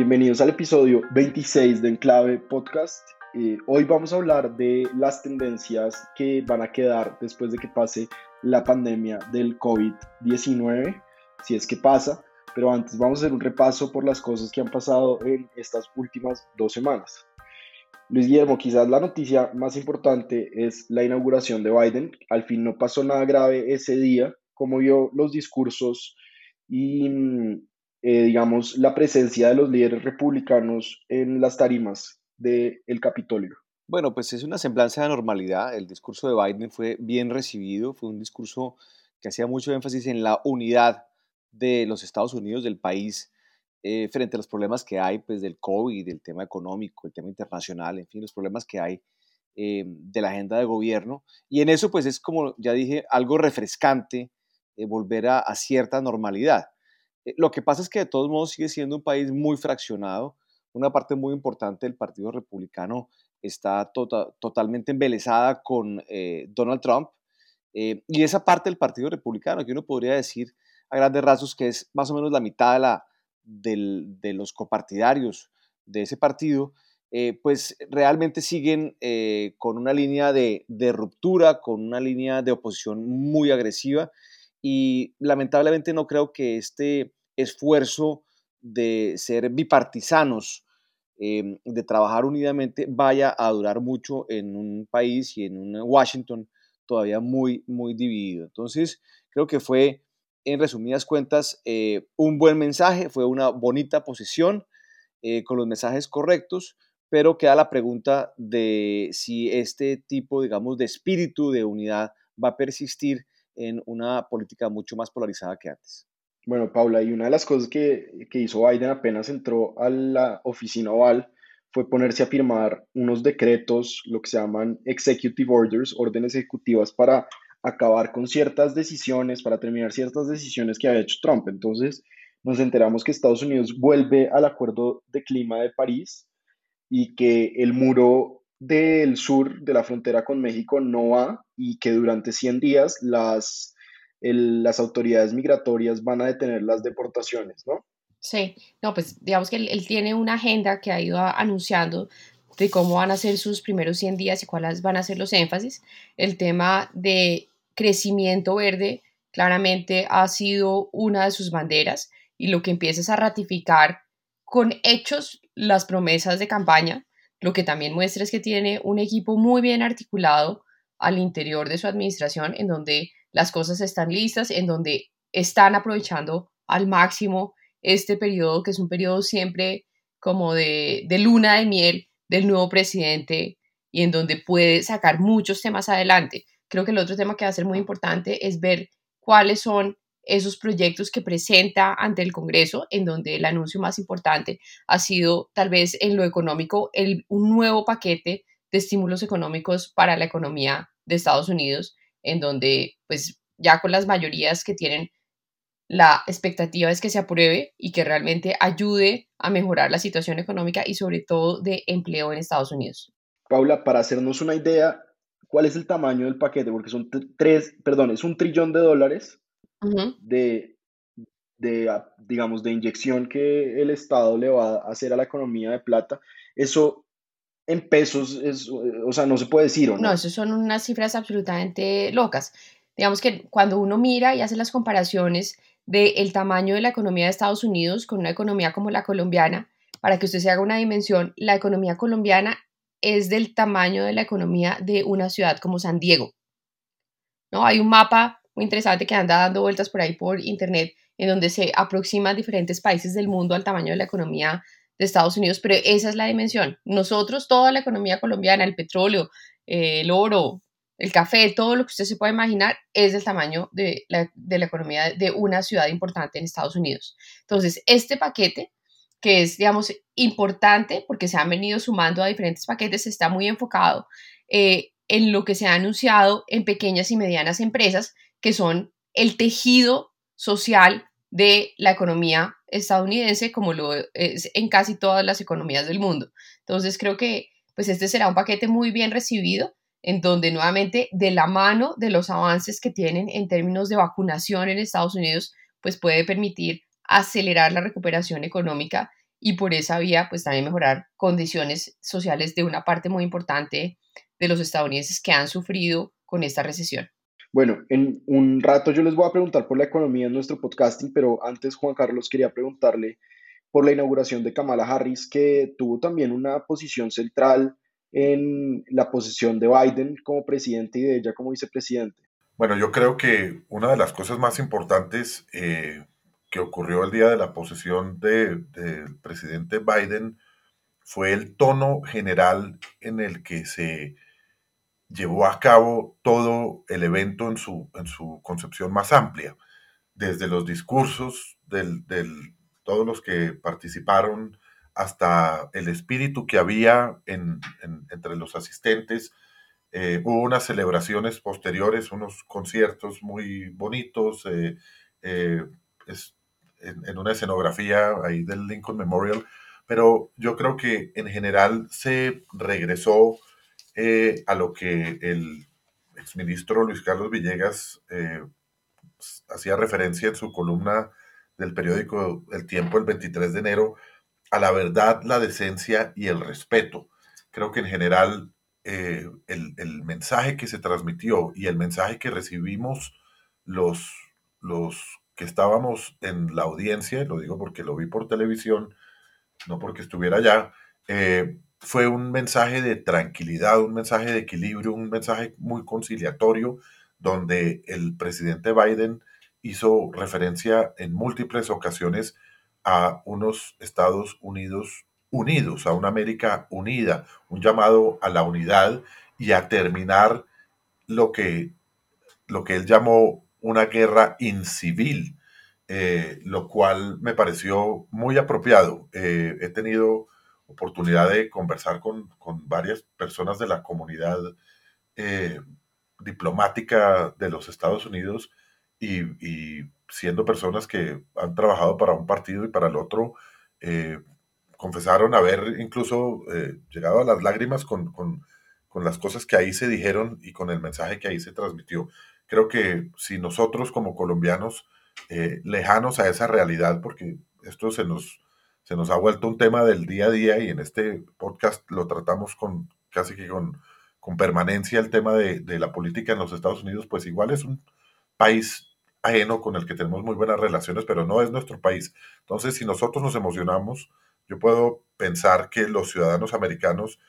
Bienvenidos al episodio 26 de Enclave Podcast. Eh, hoy vamos a hablar de las tendencias que van a quedar después de que pase la pandemia del COVID-19, si es que pasa. Pero antes vamos a hacer un repaso por las cosas que han pasado en estas últimas dos semanas. Luis Guillermo, quizás la noticia más importante es la inauguración de Biden. Al fin no pasó nada grave ese día, como vio los discursos y mm, eh, digamos, la presencia de los líderes republicanos en las tarimas del Capitolio? Bueno, pues es una semblanza de normalidad. El discurso de Biden fue bien recibido, fue un discurso que hacía mucho énfasis en la unidad de los Estados Unidos, del país, eh, frente a los problemas que hay pues, del COVID, del tema económico, el tema internacional, en fin, los problemas que hay eh, de la agenda de gobierno. Y en eso, pues es como ya dije, algo refrescante volver a cierta normalidad. Eh, lo que pasa es que de todos modos sigue siendo un país muy fraccionado. Una parte muy importante del Partido Republicano está tota-, totalmente embelesada con eh, Donald Trump. Eh, y esa parte del Partido Republicano, que uno podría decir a grandes rasgos que es más o menos la mitad de, la, de los copartidarios de ese partido, pues realmente siguen con una línea de, de, ruptura, con una línea de oposición muy agresiva y lamentablemente no creo que este esfuerzo de ser bipartisanos, em, de trabajar unidamente, vaya a durar mucho en un país y en un Washington todavía muy, muy dividido. Entonces, creo que fue, en resumidas cuentas, eh, un buen mensaje, fue una bonita posición eh, con los mensajes correctos, pero queda la pregunta de si este tipo, digamos, de espíritu de unidad va a persistir en una política mucho más polarizada que antes. Bueno, Paula, y una de las cosas que, que hizo Biden apenas entró a la oficina oval fue ponerse a firmar unos decretos, lo que se llaman executive orders, órdenes ejecutivas para acabar con ciertas decisiones, para terminar ciertas decisiones que había hecho Trump. Entonces nos enteramos que Estados Unidos vuelve al acuerdo de clima de París y que el muro del sur de la frontera con México no va y que durante 100 días las, las autoridades migratorias van a detener las deportaciones, ¿no? Sí, no, pues digamos que él, tiene una agenda que ha ido anunciando de cómo van a ser sus primeros 100 días y cuáles van a ser los énfasis. El tema de crecimiento verde claramente ha sido una de sus banderas y lo que empieza es a ratificar con hechos las promesas de campaña lo que también muestra es que tiene un equipo muy bien articulado al interior de su administración, en donde las cosas están listas, en donde están aprovechando al máximo este periodo, que es un periodo siempre como de, luna de miel del nuevo presidente y en donde puede sacar muchos temas adelante. Creo que el otro tema que va a ser muy importante es ver cuáles son esos proyectos que presenta ante el Congreso, en donde el anuncio más importante ha sido tal vez en lo económico, el, un nuevo paquete de estímulos económicos para la economía de Estados Unidos, en donde pues ya con las mayorías que tienen la expectativa es que se apruebe y que realmente ayude a mejorar la situación económica y sobre todo de empleo en Estados Unidos. Paula, para hacernos una idea, ¿cuál es el tamaño del paquete? Porque son tres, perdón, es un trillón de dólares de, de, ah, digamos, de inyección que el Estado le va a hacer a la economía de plata, eso en pesos, es, o sea, no se puede decir, ¿o no? No, eso son unas cifras absolutamente locas. Digamos que cuando uno mira y hace las comparaciones del tamaño de la economía de Estados Unidos con una economía como la colombiana, para que usted se haga una dimensión, la economía colombiana es del tamaño de la economía de una ciudad como San Diego. ¿No? Hay un mapa muy interesante que anda dando vueltas por ahí por internet, en donde se aproximan diferentes países del mundo al tamaño de la economía de Estados Unidos, pero esa es la dimensión. Nosotros, toda la economía colombiana, el petróleo, eh, el oro, el café, todo lo que usted se pueda imaginar es del tamaño de la, de la economía de una ciudad importante en Estados Unidos. Entonces, este paquete que es, digamos, importante porque se han venido sumando a diferentes paquetes, está muy enfocado eh, en lo que se ha anunciado en pequeñas y medianas empresas, que son el tejido social de la economía estadounidense, como lo es en casi todas las economías del mundo. Entonces, creo que pues este será un paquete muy bien recibido, en donde nuevamente de la mano de los avances que tienen en términos de vacunación en Estados Unidos, pues puede permitir acelerar la recuperación económica y por esa vía pues también mejorar condiciones sociales de una parte muy importante de los estadounidenses que han sufrido con esta recesión. Bueno, en un rato yo les voy a preguntar por la economía en nuestro podcasting, pero antes Juan Carlos quería preguntarle por la inauguración de Kamala Harris, que tuvo también una posición central en la posición de Biden como presidente y de ella como vicepresidente. Bueno, yo creo que una de las cosas más importantes eh, que ocurrió el día de la posesión del presidente Biden fue el tono general en el que se llevó a cabo todo el evento en su, en su concepción más amplia, desde los discursos del, todos los que participaron hasta el espíritu que había entre los asistentes. Eh, hubo unas celebraciones posteriores, unos conciertos muy bonitos. Eh, eh, en, una escenografía ahí del Lincoln Memorial, pero yo creo que en general se regresó eh, a lo que el exministro Luis Carlos Villegas eh, hacía referencia en su columna del periódico El Tiempo el 23 de enero, a la verdad, la decencia y el respeto. Creo que en general eh, el, el, mensaje que se transmitió y el mensaje que recibimos los, los que estábamos en la audiencia, lo digo porque lo vi por televisión, no porque estuviera allá, fue un mensaje de tranquilidad, un mensaje de equilibrio, un mensaje muy conciliatorio, donde el presidente Biden hizo referencia en múltiples ocasiones a unos Estados Unidos unidos, a una América unida, un llamado a la unidad y a terminar lo que, lo que él llamó una guerra incivil, eh, lo cual me pareció muy apropiado. Eh, he tenido oportunidad de conversar con, con varias personas de la comunidad eh, diplomática de los Estados Unidos y, y, siendo personas que han trabajado para un partido y para el otro, confesaron haber incluso llegado a las lágrimas con, con, con las cosas que ahí se dijeron y con el mensaje que ahí se transmitió. Creo que si nosotros como colombianos, eh, lejanos a esa realidad, porque esto se nos, se nos ha vuelto un tema del día a día y en este podcast lo tratamos con casi que con, con permanencia el tema de, de, la política en los Estados Unidos, pues igual es un país ajeno con el que tenemos muy buenas relaciones, pero no es nuestro país. Entonces, si nosotros nos emocionamos, yo puedo pensar que los ciudadanos americanos,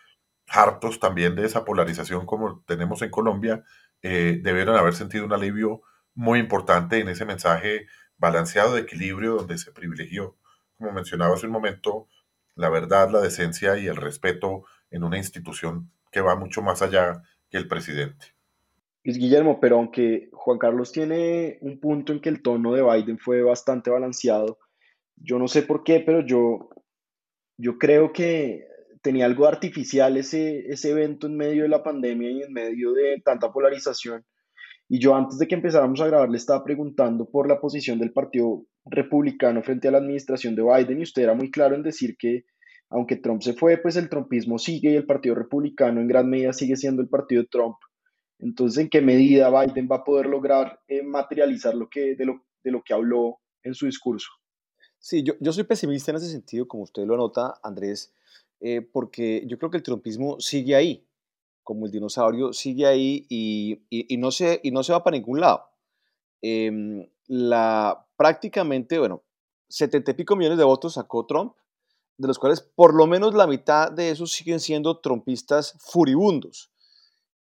hartos también de esa polarización como tenemos en Colombia, eh, debieron haber sentido un alivio muy importante en ese mensaje balanceado de equilibrio donde se privilegió, como mencionaba hace un momento, la verdad, la decencia y el respeto en una institución que va mucho más allá que el presidente. Luis Guillermo, pero aunque Juan Carlos tiene un punto en que el tono de Biden fue bastante balanceado, yo no sé por qué, pero yo, yo creo que tenía algo artificial ese, ese evento en medio de la pandemia y en medio de tanta polarización. Y yo antes de que empezáramos a grabar le estaba preguntando por la posición del Partido Republicano frente a la administración de Biden y usted era muy claro en decir que aunque Trump se fue, pues el trumpismo sigue y el Partido Republicano en gran medida sigue siendo el partido de Trump. Entonces, ¿en qué medida Biden va a poder lograr eh, materializar lo que, de, lo, de lo que habló en su discurso? Sí, yo, yo soy pesimista en ese sentido, como usted lo anota, Andrés. Eh, porque yo creo que el trumpismo sigue ahí, como el dinosaurio sigue ahí y, y, no, se, y no se va para ningún lado. Em, la, prácticamente, bueno, setenta y pico millones de votos sacó Trump, de los cuales por lo menos la mitad de esos siguen siendo trumpistas furibundos.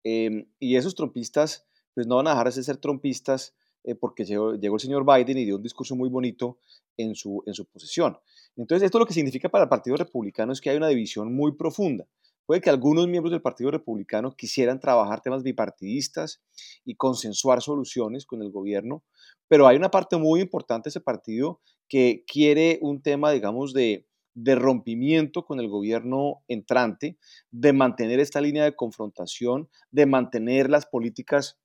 Em, y esos trumpistas, pues no van a dejar de ser trumpistas eh, porque llegó, llegó, el señor Biden y dio un discurso muy bonito en su, en su posesión. Entonces, esto lo que significa para el Partido Republicano es que hay una división muy profunda. Puede que algunos miembros del Partido Republicano quisieran trabajar temas bipartidistas y consensuar soluciones con el gobierno, pero hay una parte muy importante de ese partido que quiere un tema, digamos, de, de rompimiento con el gobierno entrante, de mantener esta línea de confrontación, de mantener las políticas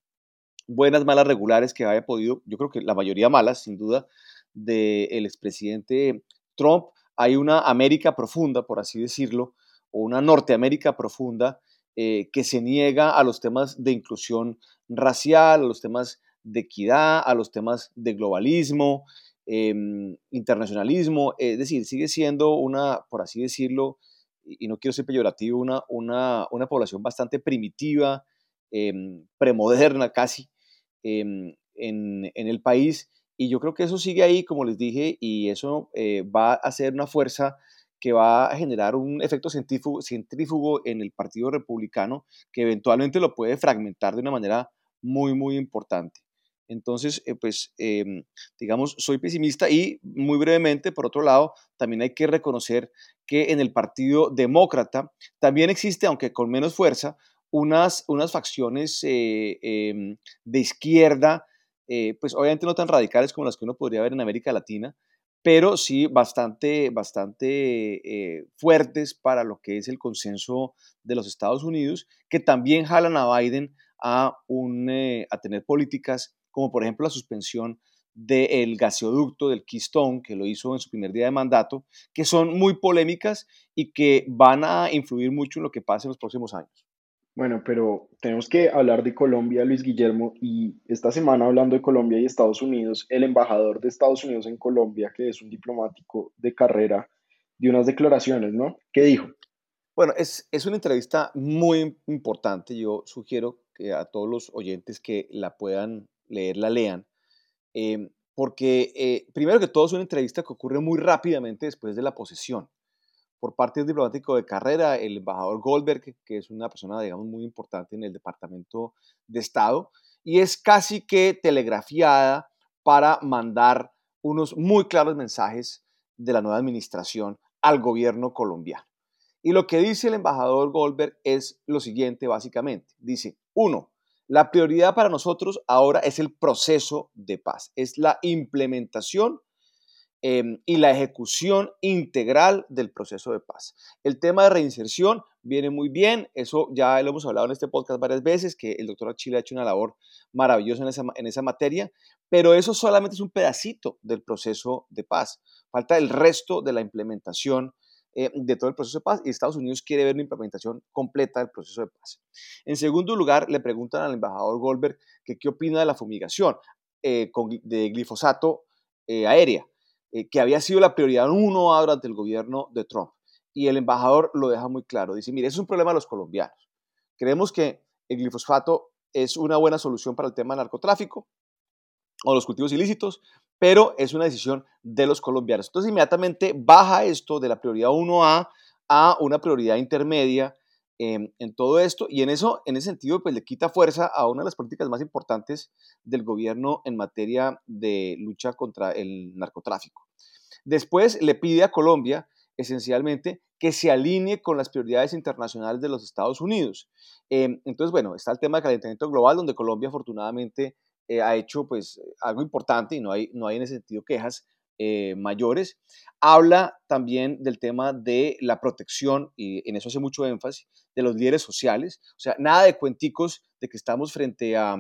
buenas, malas, regulares que haya podido, yo creo que la mayoría malas, sin duda, del expresidente Trump. Hay una América profunda, por así decirlo, o una Norteamérica profunda eh, que se niega a los temas de inclusión racial, a los temas de equidad, a los temas de globalismo, em, internacionalismo, es decir, sigue siendo una, por así decirlo, y no quiero ser peyorativo, una, una, una población bastante primitiva, em, premoderna casi, em, en, en, el país. Y yo creo que eso sigue ahí, como les dije, y eso eh, va a ser una fuerza que va a generar un efecto centrífugo, en el Partido Republicano que eventualmente lo puede fragmentar de una manera muy, muy importante. Entonces, eh, pues, em, digamos, soy pesimista y muy brevemente, por otro lado, también hay que reconocer que en el Partido Demócrata también existe, aunque con menos fuerza, unas, unas facciones eh, em, de izquierda, eh, pues obviamente no tan radicales como las que uno podría ver en América Latina, pero sí bastante, bastante eh, fuertes para lo que es el consenso de los Estados Unidos, que también jalan a Biden a, un, eh, a tener políticas como por ejemplo la suspensión del gasoducto del Keystone, que lo hizo en su primer día de mandato, que son muy polémicas y que van a influir mucho en lo que pase en los próximos años. Bueno, pero tenemos que hablar de Colombia, Luis Guillermo, y esta semana hablando de Colombia y Estados Unidos, el embajador de Estados Unidos en Colombia, que es un diplomático de carrera, dio unas declaraciones, ¿no? ¿Qué dijo? Bueno, es, es una entrevista muy importante. Yo sugiero que a todos los oyentes que la puedan leer, la lean, eh, porque eh, primero que todo es una entrevista que ocurre muy rápidamente después de la posesión por parte del diplomático de carrera, el embajador Goldberg, que es una persona, digamos, muy importante en el Departamento de Estado, y es casi que telegrafiada para mandar unos muy claros mensajes de la nueva administración al gobierno colombiano. Y lo que dice el embajador Goldberg es lo siguiente, básicamente. Dice, uno, la prioridad para nosotros ahora es el proceso de paz, es la implementación Em, y la ejecución integral del proceso de paz. El tema de reinserción viene muy bien, eso ya lo hemos hablado en este podcast varias veces, que el doctor Achille ha hecho una labor maravillosa en esa, en esa materia, pero eso solamente es un pedacito del proceso de paz. Falta el resto de la implementación eh, de todo el proceso de paz y Estados Unidos quiere ver una implementación completa del proceso de paz. En segundo lugar, le preguntan al embajador Goldberg que qué opina de la fumigación eh, de glifosato eh, aérea. Eh, que había sido la prioridad uno durante el gobierno de Trump. Y el embajador lo deja muy claro. Dice, mire, es un problema de los colombianos. Creemos que el glifosato es una buena solución para el tema del narcotráfico o los cultivos ilícitos, pero es una decisión de los colombianos. Entonces, inmediatamente baja esto de la prioridad 1A a una prioridad intermedia en todo esto y en eso, en ese sentido, pues le quita fuerza a una de las políticas más importantes del gobierno en materia de lucha contra el narcotráfico. Después le pide a Colombia, esencialmente, que se alinee con las prioridades internacionales de los Estados Unidos. Em, entonces, bueno, está el tema del calentamiento global, donde Colombia afortunadamente eh, ha hecho pues algo importante y no hay, no hay en ese sentido quejas eh, mayores. Habla también del tema de la protección, y en eso hace mucho énfasis, de los líderes sociales. O sea, nada de cuenticos de que estamos frente a,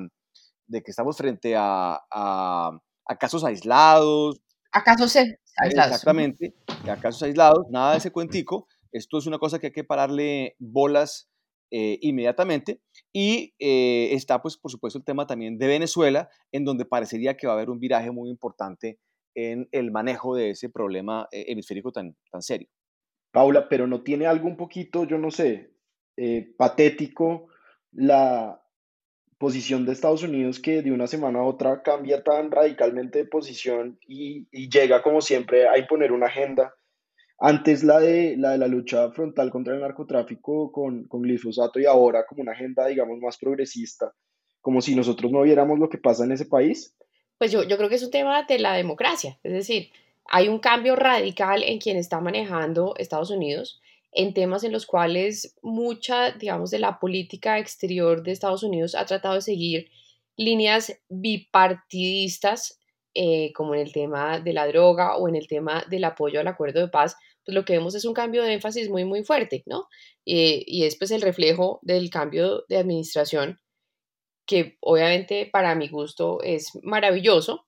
de que estamos frente a, a, casos aislados. A casos aislados. Exactamente, a casos aislados, nada de ese cuentico. Esto es una cosa que hay que pararle bolas eh, inmediatamente. Y eh, está, pues, por supuesto, el tema también de Venezuela, en donde parecería que va a haber un viraje muy importante en el manejo de ese problema eh, hemisférico tan, tan serio. Paula, pero no tiene algo un poquito, yo no sé, eh, patético la posición de Estados Unidos que de una semana a otra cambia tan radicalmente de posición y, llega como siempre a imponer una agenda. Antes la de la, de la lucha frontal contra el narcotráfico con, con glifosato y ahora como una agenda, digamos, más progresista, como si nosotros no viéramos lo que pasa en ese país pues yo, yo creo que es un tema de la democracia, es decir, hay un cambio radical en quien está manejando Estados Unidos en temas en los cuales mucha, digamos, de la política exterior de Estados Unidos ha tratado de seguir líneas bipartidistas, eh, como en el tema de la droga o en el tema del apoyo al acuerdo de paz, pues lo que vemos es un cambio de énfasis muy, muy fuerte, ¿no? Eh, y es pues el reflejo del cambio de administración, que obviamente para mi gusto es maravilloso,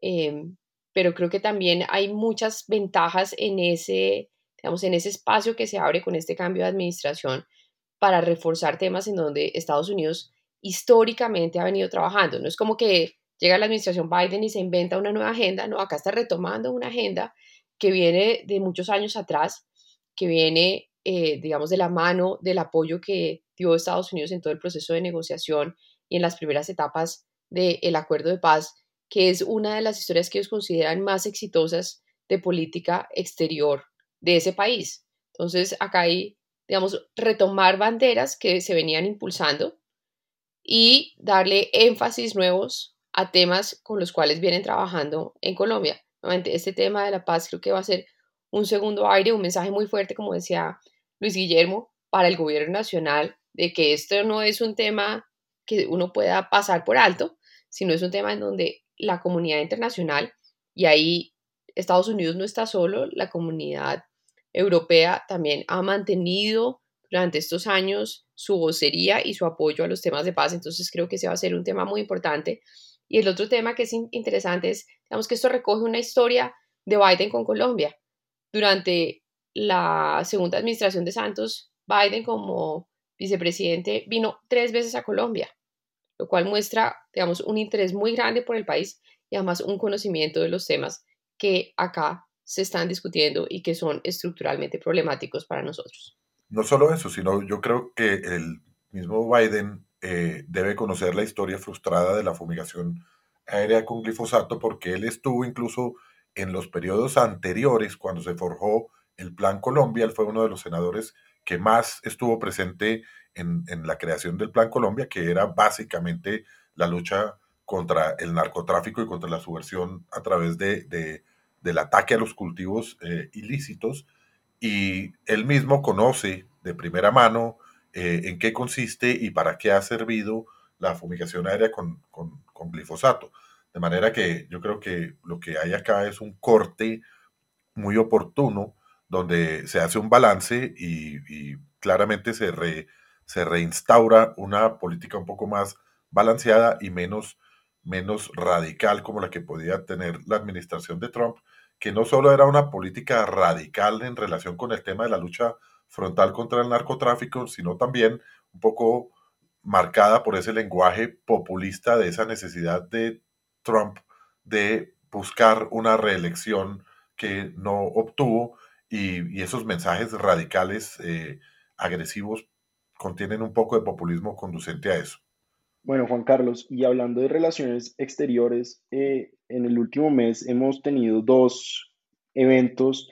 em, pero creo que también hay muchas ventajas en ese, digamos, en ese espacio que se abre con este cambio de administración para reforzar temas en donde Estados Unidos históricamente ha venido trabajando. No es como que llega la administración Biden y se inventa una nueva agenda, no, acá está retomando una agenda que viene de muchos años atrás, que viene, eh, digamos, de la mano del apoyo que dio Estados Unidos en todo el proceso de negociación y en las primeras etapas del acuerdo de paz, que es una de las historias que ellos consideran más exitosas de política exterior de ese país. Entonces, acá hay, digamos, retomar banderas que se venían impulsando y darle énfasis nuevos a temas con los cuales vienen trabajando en Colombia. Este tema de la paz creo que va a ser un segundo aire, un mensaje muy fuerte, como decía Luis Guillermo, para el gobierno nacional, de que esto no es un tema que uno pueda pasar por alto, sino es un tema en donde la comunidad internacional, y ahí Estados Unidos no está solo, la comunidad europea también ha mantenido durante estos años su vocería y su apoyo a los temas de paz, entonces creo que ese va a ser un tema muy importante. Y el otro tema que es interesante es, digamos que esto recoge una historia de Biden con Colombia. Durante la segunda administración de Santos, Biden como vicepresidente vino tres veces a Colombia, lo cual muestra, digamos, un interés muy grande por el país y además un conocimiento de los temas que acá se están discutiendo y que son estructuralmente problemáticos para nosotros. No solo eso, sino yo creo que el mismo Biden eh, debe conocer la historia frustrada de la fumigación aérea con glifosato porque él estuvo incluso en los periodos anteriores, cuando se forjó el Plan Colombia, él fue uno de los senadores que más estuvo presente en, la creación del Plan Colombia, que era básicamente la lucha contra el narcotráfico y contra la subversión a través de, del ataque a los cultivos eh, ilícitos. Y él mismo conoce de primera mano eh, en qué consiste y para qué ha servido la fumigación aérea con, glifosato. De manera que yo creo que lo que hay acá es un corte muy oportuno donde se hace un balance y, claramente se, reinstaura una política un poco más balanceada y menos, menos radical como la que podía tener la administración de Trump, que no solo era una política radical en relación con el tema de la lucha frontal contra el narcotráfico, sino también un poco marcada por ese lenguaje populista de esa necesidad de Trump de buscar una reelección que no obtuvo y, esos mensajes radicales, eh, agresivos, contienen un poco de populismo conducente a eso. Bueno, Juan Carlos, y hablando de relaciones exteriores, eh, en el último mes hemos tenido dos eventos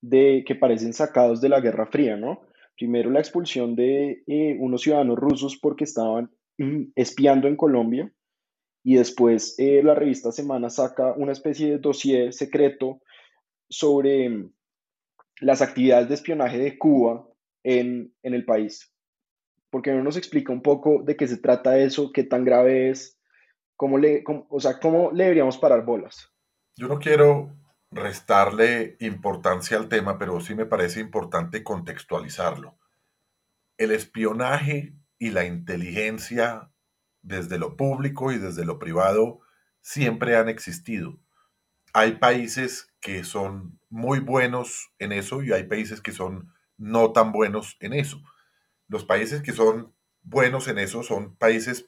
de, que parecen sacados de la Guerra Fría, ¿no? Primero la expulsión de eh, unos ciudadanos rusos porque estaban mm, espiando en Colombia y después eh, la revista Semana saca una especie de dossier secreto sobre mm, las actividades de espionaje de Cuba en, en el país porque no nos explica un poco de qué se trata eso, qué tan grave es, cómo le, o sea, cómo le deberíamos parar bolas. Yo no quiero restarle importancia al tema, pero sí me parece importante contextualizarlo. El espionaje y la inteligencia desde lo público y desde lo privado siempre han existido. Hay países que son muy buenos en eso y hay países que son no tan buenos en eso. Los países que son buenos en eso son países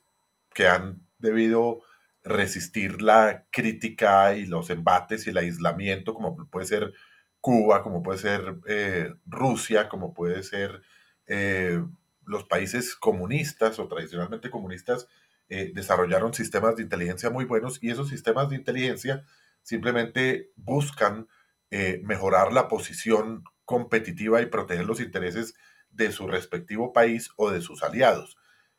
que han debido resistir la crítica y los embates y el aislamiento, como puede ser Cuba, como puede ser eh, Rusia, como puede ser eh, los países comunistas o tradicionalmente comunistas, eh, desarrollaron sistemas de inteligencia muy buenos y esos sistemas de inteligencia simplemente buscan mejorar la posición competitiva y proteger los intereses de su respectivo país o de sus aliados.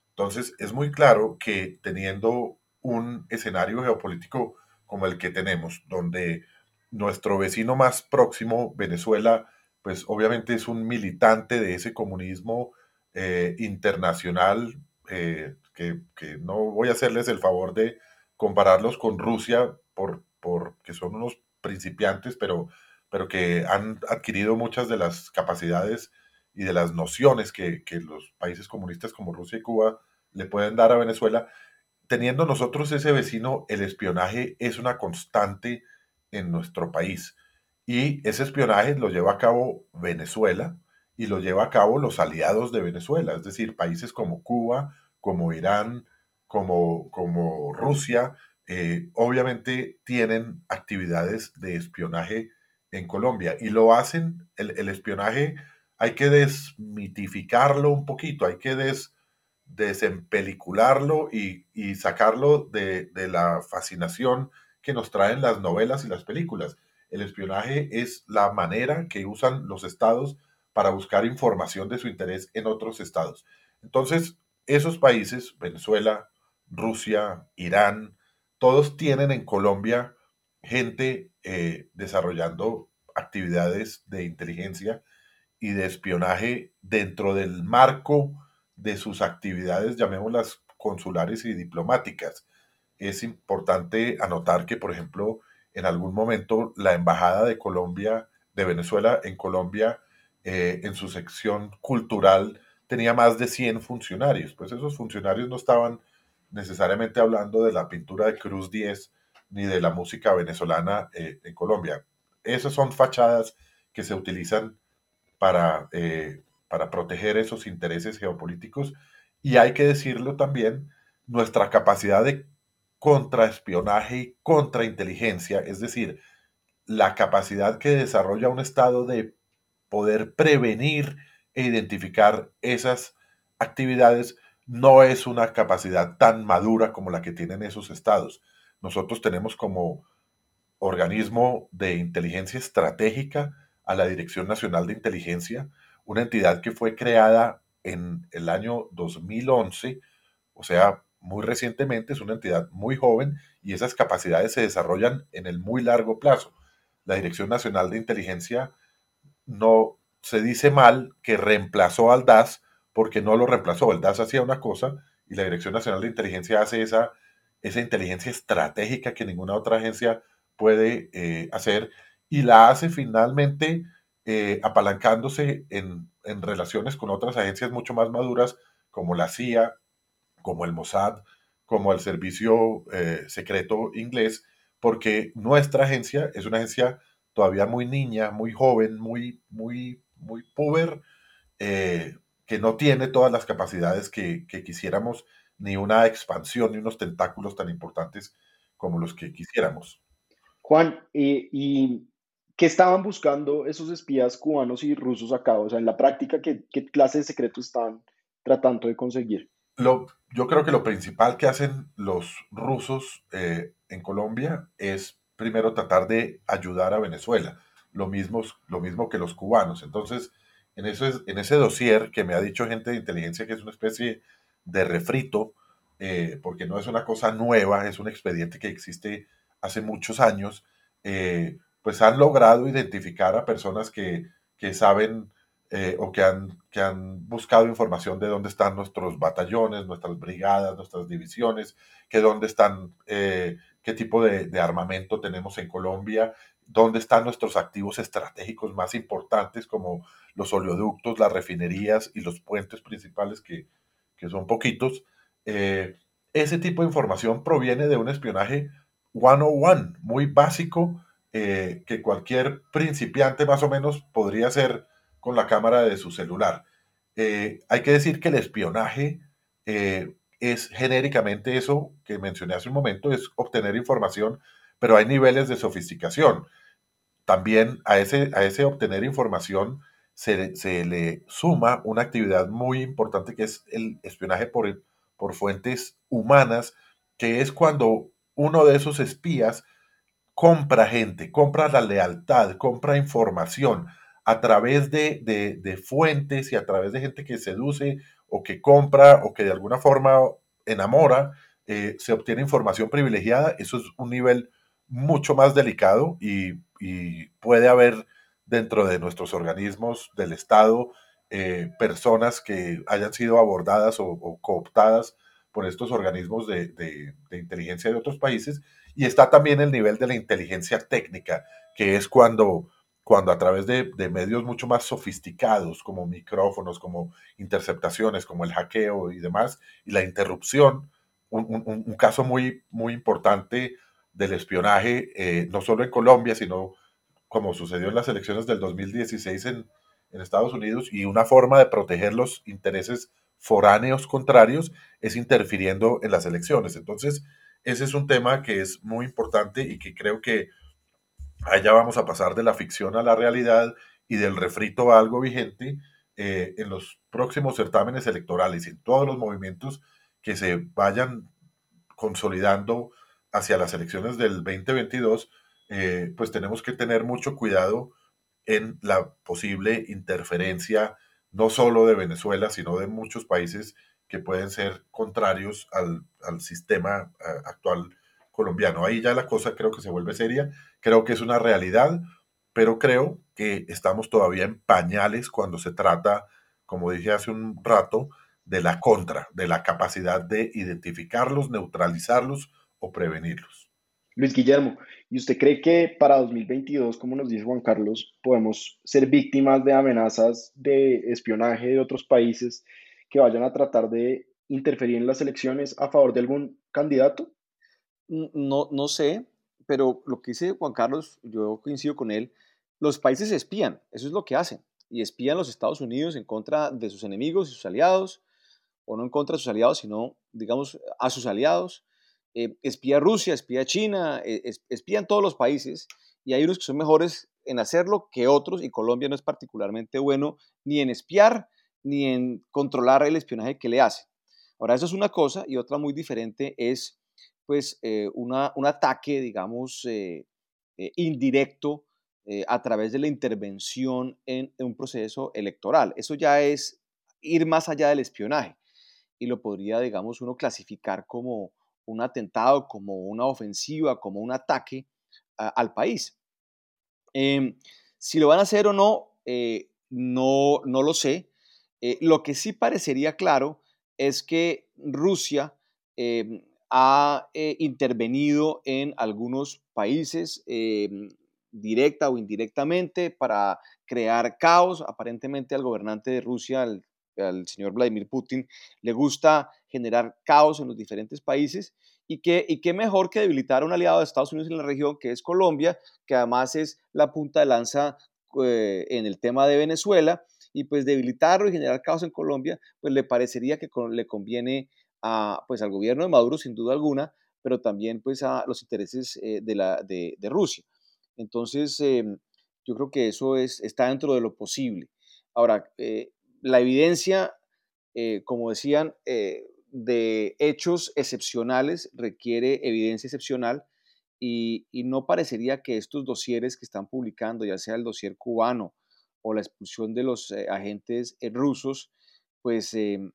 Entonces, es muy claro que teniendo un escenario geopolítico como el que tenemos, donde nuestro vecino más próximo, Venezuela, pues obviamente es un militante de ese comunismo eh, internacional, eh, que, no voy a hacerles el favor de compararlos con Rusia por, porque son unos principiantes, pero, pero que han adquirido muchas de las capacidades y de las nociones que, que los países comunistas como Rusia y Cuba le pueden dar a Venezuela. Teniendo nosotros ese vecino, el espionaje es una constante en nuestro país. Y ese espionaje lo lleva a cabo Venezuela y lo lleva a cabo los aliados de Venezuela, es decir, países como Cuba, como Irán, como, como Rusia, eh, obviamente tienen actividades de espionaje en Colombia y lo hacen, el, espionaje hay que desmitificarlo un poquito, hay que des, desempelicularlo y, y sacarlo de, de la fascinación que nos traen las novelas y las películas. El espionaje es la manera que usan los estados para buscar información de su interés en otros estados. Entonces, esos países, Venezuela, Rusia, Irán, todos tienen en Colombia gente eh, desarrollando actividades de inteligencia y de espionaje dentro del marco de sus actividades, llamémoslas consulares y diplomáticas. Es importante anotar que, por ejemplo, en algún momento la Embajada de Colombia, de Venezuela en Colombia, eh, en su sección cultural, tenía más de 100 funcionarios. Pues esos funcionarios no estaban necesariamente hablando de la pintura de Cruz 10 ni de la música venezolana eh, en Colombia. Esas son fachadas que se utilizan para, eh, para proteger esos intereses geopolíticos y hay que decirlo también, nuestra capacidad de contraespionaje y contrainteligencia, es decir, la capacidad que desarrolla un Estado de poder prevenir e identificar esas actividades no es una capacidad tan madura como la que tienen esos estados. Nosotros tenemos como organismo de inteligencia estratégica a la Dirección Nacional de Inteligencia, una entidad que fue creada en el año 2011, o sea, muy recientemente, es una entidad muy joven y esas capacidades se desarrollan en el muy largo plazo. La Dirección Nacional de Inteligencia no se dice mal que reemplazó al DAS, porque no lo reemplazó. El DAS hacía una cosa y la Dirección Nacional de Inteligencia hace esa, esa inteligencia estratégica que ninguna otra agencia puede eh, hacer y la hace finalmente eh, apalancándose en, relaciones con otras agencias mucho más maduras como la CIA, como el Mossad, como el Servicio eh, Secreto Inglés, porque nuestra agencia es una agencia todavía muy niña, muy joven, muy, muy, muy puber, que no tiene todas las capacidades que, quisiéramos, ni una expansión, ni unos tentáculos tan importantes como los que quisiéramos. Juan, ¿y qué estaban buscando esos espías cubanos y rusos acá? O sea, en la práctica, ¿qué, qué clase de secretos estaban tratando de conseguir? Lo, yo creo que lo principal que hacen los rusos eh, en Colombia es primero tratar de ayudar a Venezuela, lo mismo, lo mismo que los cubanos. Entonces, en, en ese dossier que me ha dicho gente de inteligencia que es una especie de refrito, eh, porque no es una cosa nueva, es un expediente que existe hace muchos años, eh, pues han logrado identificar a personas que, saben eh, o que han, que han buscado información de dónde están nuestros batallones, nuestras brigadas, nuestras divisiones, que dónde están, qué tipo de, armamento tenemos en Colombia, dónde están nuestros activos estratégicos más importantes como los oleoductos, las refinerías y los puentes principales que, son poquitos. Eh, ese tipo de información proviene de un espionaje 101, muy básico, eh, que cualquier principiante más o menos podría hacer con la cámara de su celular. Eh, hay que decir que el espionaje es genéricamente eso que mencioné hace un momento, es obtener información, pero hay niveles de sofisticación. También a ese, a ese obtener información se, se le suma una actividad muy importante que es el espionaje por, por fuentes humanas, que es cuando uno de esos espías compra gente, compra la lealtad, compra información a través de, de, fuentes y a través de gente que seduce o que compra o que de alguna forma enamora, eh, se obtiene información privilegiada. Eso es un nivel mucho más delicado y, puede haber dentro de nuestros organismos del Estado eh, personas que hayan sido abordadas o, cooptadas por estos organismos de, inteligencia de otros países. Y está también el nivel de la inteligencia técnica, que es cuando, cuando a través de, medios mucho más sofisticados, como micrófonos, como interceptaciones, como el hackeo y demás, y la interrupción, un, caso muy, muy importante del espionaje, eh, no solo en Colombia, sino como sucedió en las elecciones del 2016 en, en Estados Unidos y una forma de proteger los intereses foráneos contrarios es interfiriendo en las elecciones. Entonces, ese es un tema que es muy importante y que creo que allá vamos a pasar de la ficción a la realidad y del refrito a algo vigente eh, en los próximos certámenes electorales y en todos los movimientos que se vayan consolidando hacia las elecciones del 2022, eh, pues tenemos que tener mucho cuidado en la posible interferencia no solo de Venezuela, sino de muchos países que pueden ser contrarios al, sistema eh, actual colombiano. Ahí ya la cosa creo que se vuelve seria, creo que es una realidad, pero creo que estamos todavía en pañales cuando se trata, como dije hace un rato, de la contra, de la capacidad de identificarlos, neutralizarlos o prevenirlos. Luis Guillermo, ¿y usted cree que para 2022, como nos dice Juan Carlos, podemos ser víctimas de amenazas de espionaje de otros países que vayan a tratar de interferir en las elecciones a favor de algún candidato? No, no sé, pero lo que dice Juan Carlos, yo coincido con él, los países espían, eso es lo que hacen, y espían los Estados Unidos en contra de sus enemigos y sus aliados, o no en contra de sus aliados, sino, digamos, a sus aliados eh, espía Rusia, espía China, eh, espían todos los países y hay unos que son mejores en hacerlo que otros y Colombia no es particularmente bueno ni en espiar ni en controlar el espionaje que le hace. Ahora, eso es una cosa y otra muy diferente es pues eh, un ataque, digamos, indirecto a través de la intervención en, un proceso electoral. Eso ya es ir más allá del espionaje y lo podría, digamos, uno clasificar como, un atentado, como una ofensiva, como un ataque al país. Em, si lo van a hacer o no, eh, no, no lo sé. Eh, lo que sí parecería claro es que Rusia em, ha eh, intervenido en algunos países em, directa o indirectamente para crear caos. Aparentemente al gobernante de Rusia, al señor Vladimir Putin, le gusta generar caos en los diferentes países y qué, y qué mejor que debilitar a un aliado de Estados Unidos en la región, que es Colombia, que además es la punta de lanza eh, en el tema de Venezuela, y pues debilitarlo y generar caos en Colombia, pues le parecería que le conviene a, pues al gobierno de Maduro sin duda alguna, pero también pues a los intereses eh, de, la, de, Rusia. Entonces, em, yo creo que eso es, está dentro de lo posible. Ahora, eh, la evidencia, como decían, de hechos excepcionales requiere evidencia excepcional y, no parecería que estos dosieres que están publicando, ya sea el dosier cubano o la expulsión de los eh, agentes eh, rusos, pues em,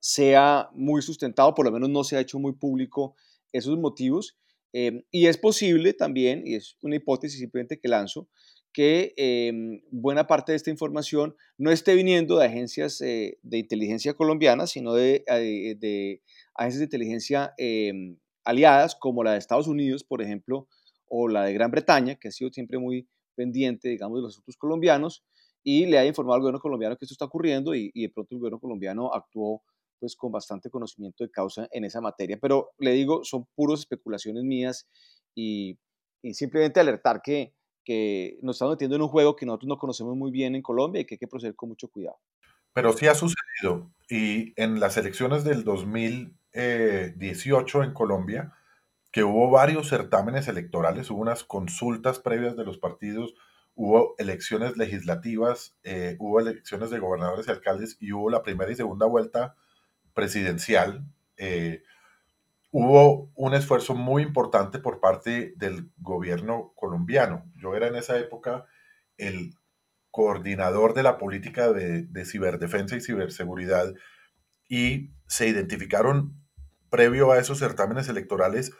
sea muy sustentado, por lo menos no se ha hecho muy público esos motivos. Em, y es posible también, y es una hipótesis simplemente que lanzo, que em, buena parte de esta información no esté viniendo de agencias eh, de inteligencia colombianas, sino de, eh, de agencias de inteligencia em, aliadas como la de Estados Unidos, por ejemplo, o la de Gran Bretaña, que ha sido siempre muy pendiente, digamos, de los asuntos colombianos, y le ha informado al gobierno colombiano que esto está ocurriendo y, y de pronto el gobierno colombiano actuó pues con bastante conocimiento de causa en esa materia. Pero le digo, son puras especulaciones mías y, y simplemente alertar que, que nos estamos metiendo en un juego que nosotros no conocemos muy bien en Colombia y que hay que proceder con mucho cuidado. Pero sí ha sucedido. Y en las elecciones del 2018 en Colombia, que hubo varios certámenes electorales, hubo unas consultas previas de los partidos, hubo elecciones legislativas, eh, hubo elecciones de gobernadores y alcaldes y hubo la primera y segunda vuelta presidencial. Eh, hubo un esfuerzo muy importante por parte del gobierno colombiano. Yo era en esa época el coordinador de la política de, ciberdefensa y ciberseguridad y se identificaron previo a esos certámenes electorales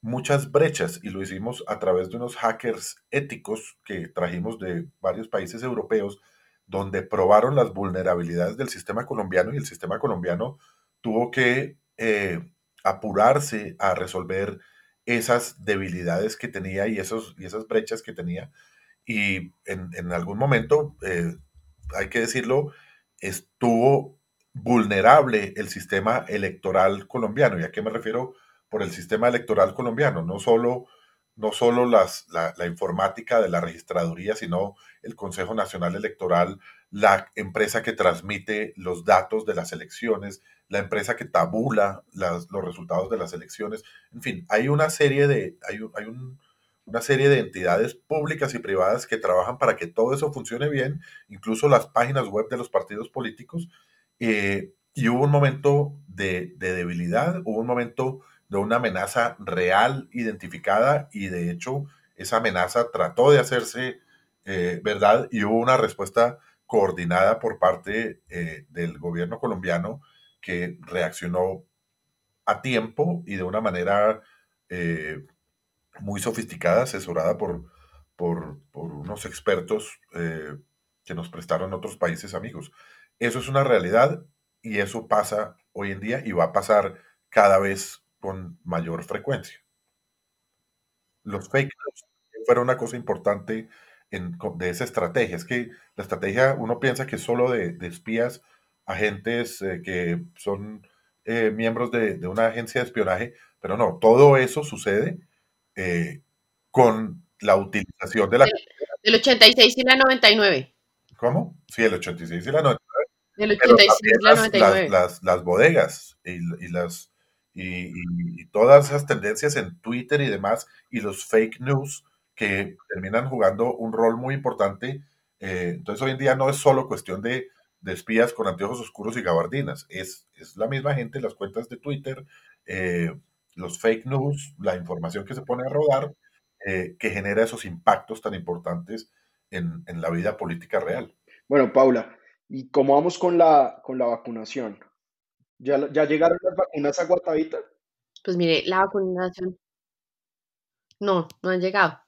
muchas brechas y lo hicimos a través de unos hackers éticos que trajimos de varios países europeos donde probaron las vulnerabilidades del sistema colombiano y el sistema colombiano tuvo que eh, apurarse a resolver esas debilidades que tenía y, esos, y esas brechas que tenía. Y en, algún momento, eh, hay que decirlo, estuvo vulnerable el sistema electoral colombiano. ¿Y a qué me refiero por el sistema electoral colombiano? No solo, no solo las, la, la, informática de la registraduría, sino el Consejo Nacional Electoral, la empresa que transmite los datos de las elecciones, la empresa que tabula los resultados de las elecciones. En fin, hay una serie de, hay, hay una serie de entidades públicas y privadas que trabajan para que todo eso funcione bien, incluso las páginas web de los partidos políticos. Eh, y hubo un momento de, debilidad, hubo un momento de una amenaza real identificada y de hecho esa amenaza trató de hacerse eh, verdad y hubo una respuesta coordinada por parte eh, del gobierno colombiano que reaccionó a tiempo y de una manera eh, muy sofisticada, asesorada por, por, unos expertos eh, que nos prestaron otros países amigos. Eso es una realidad y eso pasa hoy en día y va a pasar cada vez con mayor frecuencia. Los fake news fueron una cosa importante de esa estrategia. Es que la estrategia, uno piensa que solo de espías agentes eh, que son eh, miembros de, una agencia de espionaje, pero no, todo eso sucede eh, con la utilización de la... Del, 86 y la 99. ¿Cómo? Sí, el 86 y la 99. Del 86 y la 99. Las, las, bodegas y, las... Y, y, todas esas tendencias en Twitter y demás, y los fake news que terminan jugando un rol muy importante. entonces hoy en día no es solo cuestión de de espías con anteojos oscuros y gabardinas. Es, es la misma gente, las cuentas de Twitter, eh, los fake news, la información que se pone a rodar, eh, que genera esos impactos tan importantes en, en, la vida política real. Bueno, Paula, ¿y cómo vamos con la, con la vacunación? ¿Ya, ¿Ya llegaron las vacunas a Guatavita? Pues mire, la vacunación. No, no han llegado.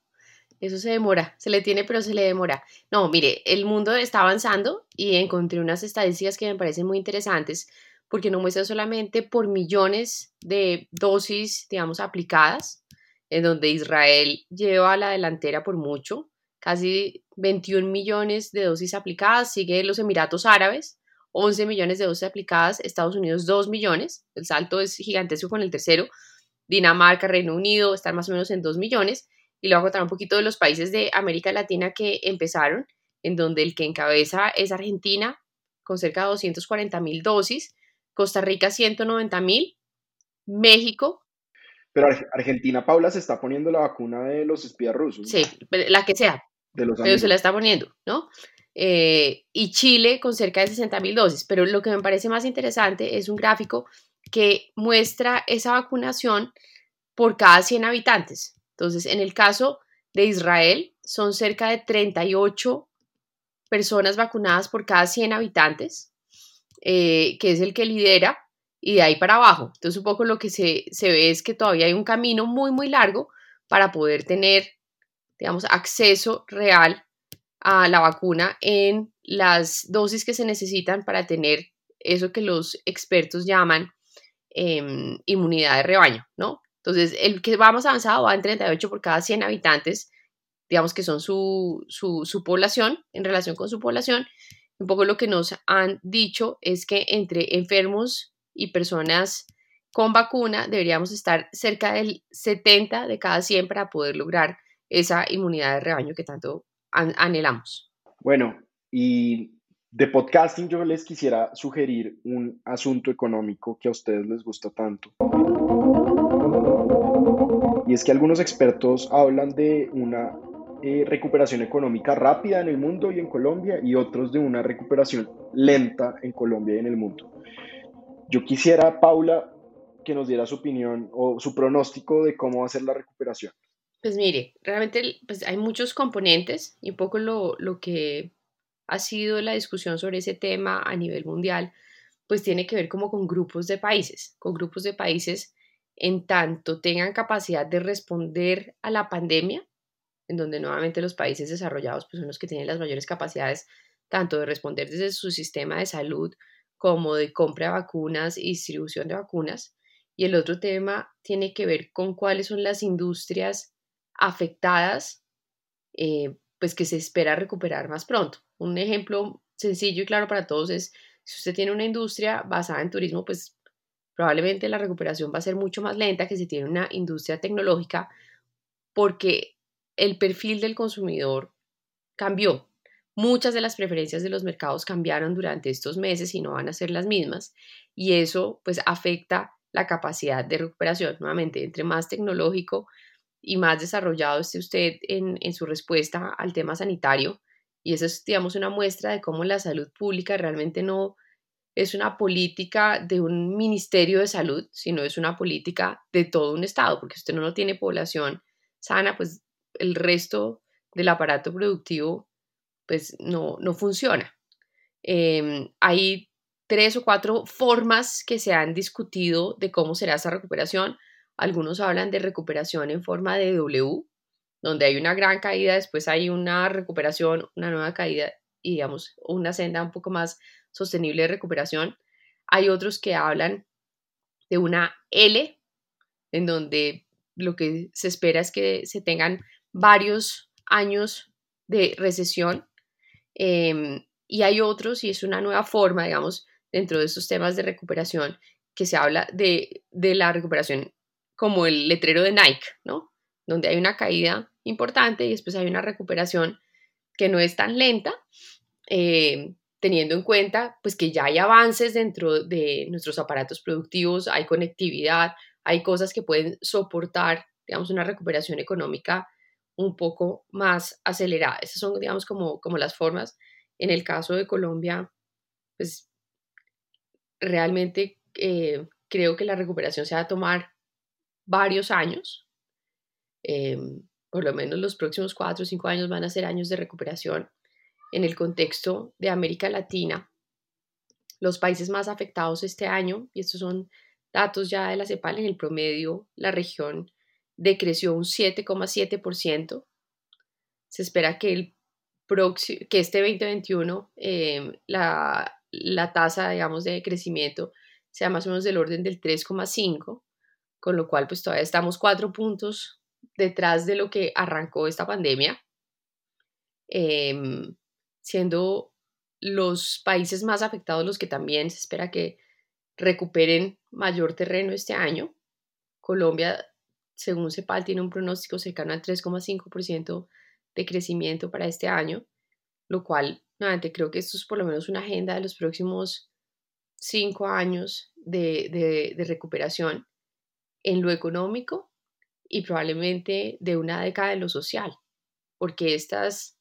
Eso se demora, se le tiene, pero se le demora. No, mire, el mundo está avanzando y encontré unas estadísticas que me parecen muy interesantes porque no muestra solamente por millones de dosis, digamos, aplicadas, en donde Israel lleva la delantera por mucho, casi 21 millones de dosis aplicadas, sigue los Emiratos Árabes, 11 millones de dosis aplicadas, Estados Unidos 2 millones, el salto es gigantesco con el tercero, Dinamarca, Reino Unido están más o menos en 2 millones, y luego contar un poquito de los países de América Latina que empezaron, en donde el que encabeza es Argentina, con cerca de 240 mil dosis, Costa Rica 190 mil, México. Pero Argentina, Paula, se está poniendo la vacuna de los espías rusos. Sí, la que sea. De los pero se la está poniendo, ¿no? Eh, y Chile con cerca de 60 mil dosis. Pero lo que me parece más interesante es un gráfico que muestra esa vacunación por cada 100 habitantes. Entonces, en el caso de Israel, son cerca de 38 personas vacunadas por cada 100 habitantes, eh, que es el que lidera, y de ahí para abajo. Entonces, un poco lo que se, se ve es que todavía hay un camino muy, muy largo para poder tener, digamos, acceso real a la vacuna en las dosis que se necesitan para tener eso que los expertos llaman em, inmunidad de rebaño, ¿no? Entonces, el que va más avanzado va en 38 por cada 100 habitantes, digamos que son su, su, población, en relación con su población. Un poco lo que nos han dicho es que entre enfermos y personas con vacuna deberíamos estar cerca del 70 de cada 100 para poder lograr esa inmunidad de rebaño que tanto anhelamos. Bueno, y de podcasting yo les quisiera sugerir un asunto económico que a ustedes les gusta tanto. Y es que algunos expertos hablan de una eh, recuperación económica rápida en el mundo y en Colombia y otros de una recuperación lenta en Colombia y en el mundo. Yo quisiera, Paula, que nos diera su opinión o su pronóstico de cómo va a ser la recuperación. Pues mire, realmente pues hay muchos componentes y un poco lo, lo que ha sido la discusión sobre ese tema a nivel mundial, pues tiene que ver como con grupos de países, con grupos de países en tanto tengan capacidad de responder a la pandemia, en donde nuevamente los países desarrollados pues, son los que tienen las mayores capacidades tanto de responder desde su sistema de salud como de compra de vacunas y distribución de vacunas. Y el otro tema tiene que ver con cuáles son las industrias afectadas, eh, pues que se espera recuperar más pronto. Un ejemplo sencillo y claro para todos es, si usted tiene una industria basada en turismo, pues probablemente la recuperación va a ser mucho más lenta que si tiene una industria tecnológica, porque el perfil del consumidor cambió. Muchas de las preferencias de los mercados cambiaron durante estos meses y no van a ser las mismas y eso pues afecta la capacidad de recuperación. Nuevamente, entre más tecnológico y más desarrollado esté usted en, su respuesta al tema sanitario, y eso es, digamos, una muestra de cómo la salud pública realmente no es una política de un ministerio de salud, sino es una política de todo un Estado, porque usted no tiene población sana, pues el resto del aparato productivo pues no, no funciona. Em, hay tres o cuatro formas que se han discutido de cómo será esa recuperación. Algunos hablan de recuperación en forma de W, donde hay una gran caída, después hay una recuperación, una nueva caída y digamos una senda un poco más sostenible de recuperación. Hay otros que hablan de una L, en donde lo que se espera es que se tengan varios años de recesión Em, y hay otros, y es una nueva forma, digamos, dentro de estos temas de recuperación, que se habla de, la recuperación como el letrero de Nike, ¿no? Donde hay una caída importante y después hay una recuperación que no es tan lenta, em, teniendo en cuenta pues que ya hay avances dentro de nuestros aparatos productivos, hay conectividad, hay cosas que pueden soportar, digamos, una recuperación económica un poco más acelerada. Esas son, digamos, como, como las formas. En el caso de Colombia, pues realmente eh, creo que la recuperación se va a tomar varios años. Em, por lo menos los próximos cuatro o cinco años van a ser años de recuperación. En el contexto de América Latina, los países más afectados este año, y estos son datos ya de la CEPAL, en el promedio, la región decreció un 7,7%. Se espera que, el que este 2021 em, la, la tasa, digamos, de crecimiento sea más o menos del orden del 3,5, con lo cual pues todavía estamos cuatro puntos detrás de lo que arrancó esta pandemia, em, siendo los países más afectados los que también se espera que recuperen mayor terreno este año. Colombia según CEPAL, tiene un pronóstico cercano al 3,5% de crecimiento para este año, lo cual, nuevamente, creo que esto es por lo menos una agenda de los próximos cinco años de, de, recuperación en lo económico y probablemente de una década en lo social, porque estas,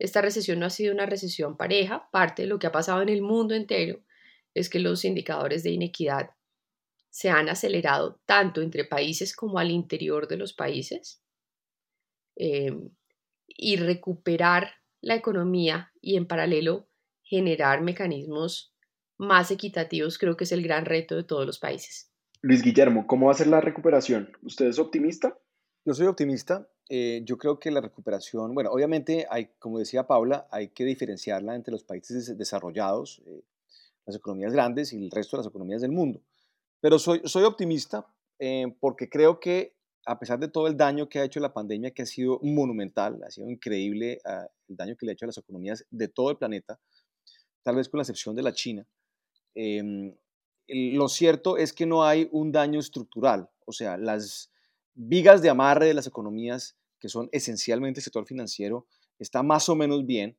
esta recesión no ha sido una recesión pareja, parte de lo que ha pasado en el mundo entero es que los indicadores de inequidad se han acelerado tanto entre países como al interior de los países em, y recuperar la economía y en paralelo generar mecanismos más equitativos creo que es el gran reto de todos los países. Luis Guillermo, ¿cómo va a ser la recuperación? ¿Usted es optimista? Yo soy optimista. Eh, yo creo que la recuperación, bueno, obviamente hay, como decía Paula, hay que diferenciarla entre los países desarrollados, eh, las economías grandes y el resto de las economías del mundo. Pero soy, soy optimista eh, porque creo que a pesar de todo el daño que ha hecho la pandemia, que ha sido monumental, ha sido increíble ah, el daño que le ha hecho a las economías de todo el planeta, tal vez con la excepción de la China, em, lo cierto es que no hay un daño estructural. O sea, las vigas de amarre de las economías, que son esencialmente el sector financiero, está más o menos bien.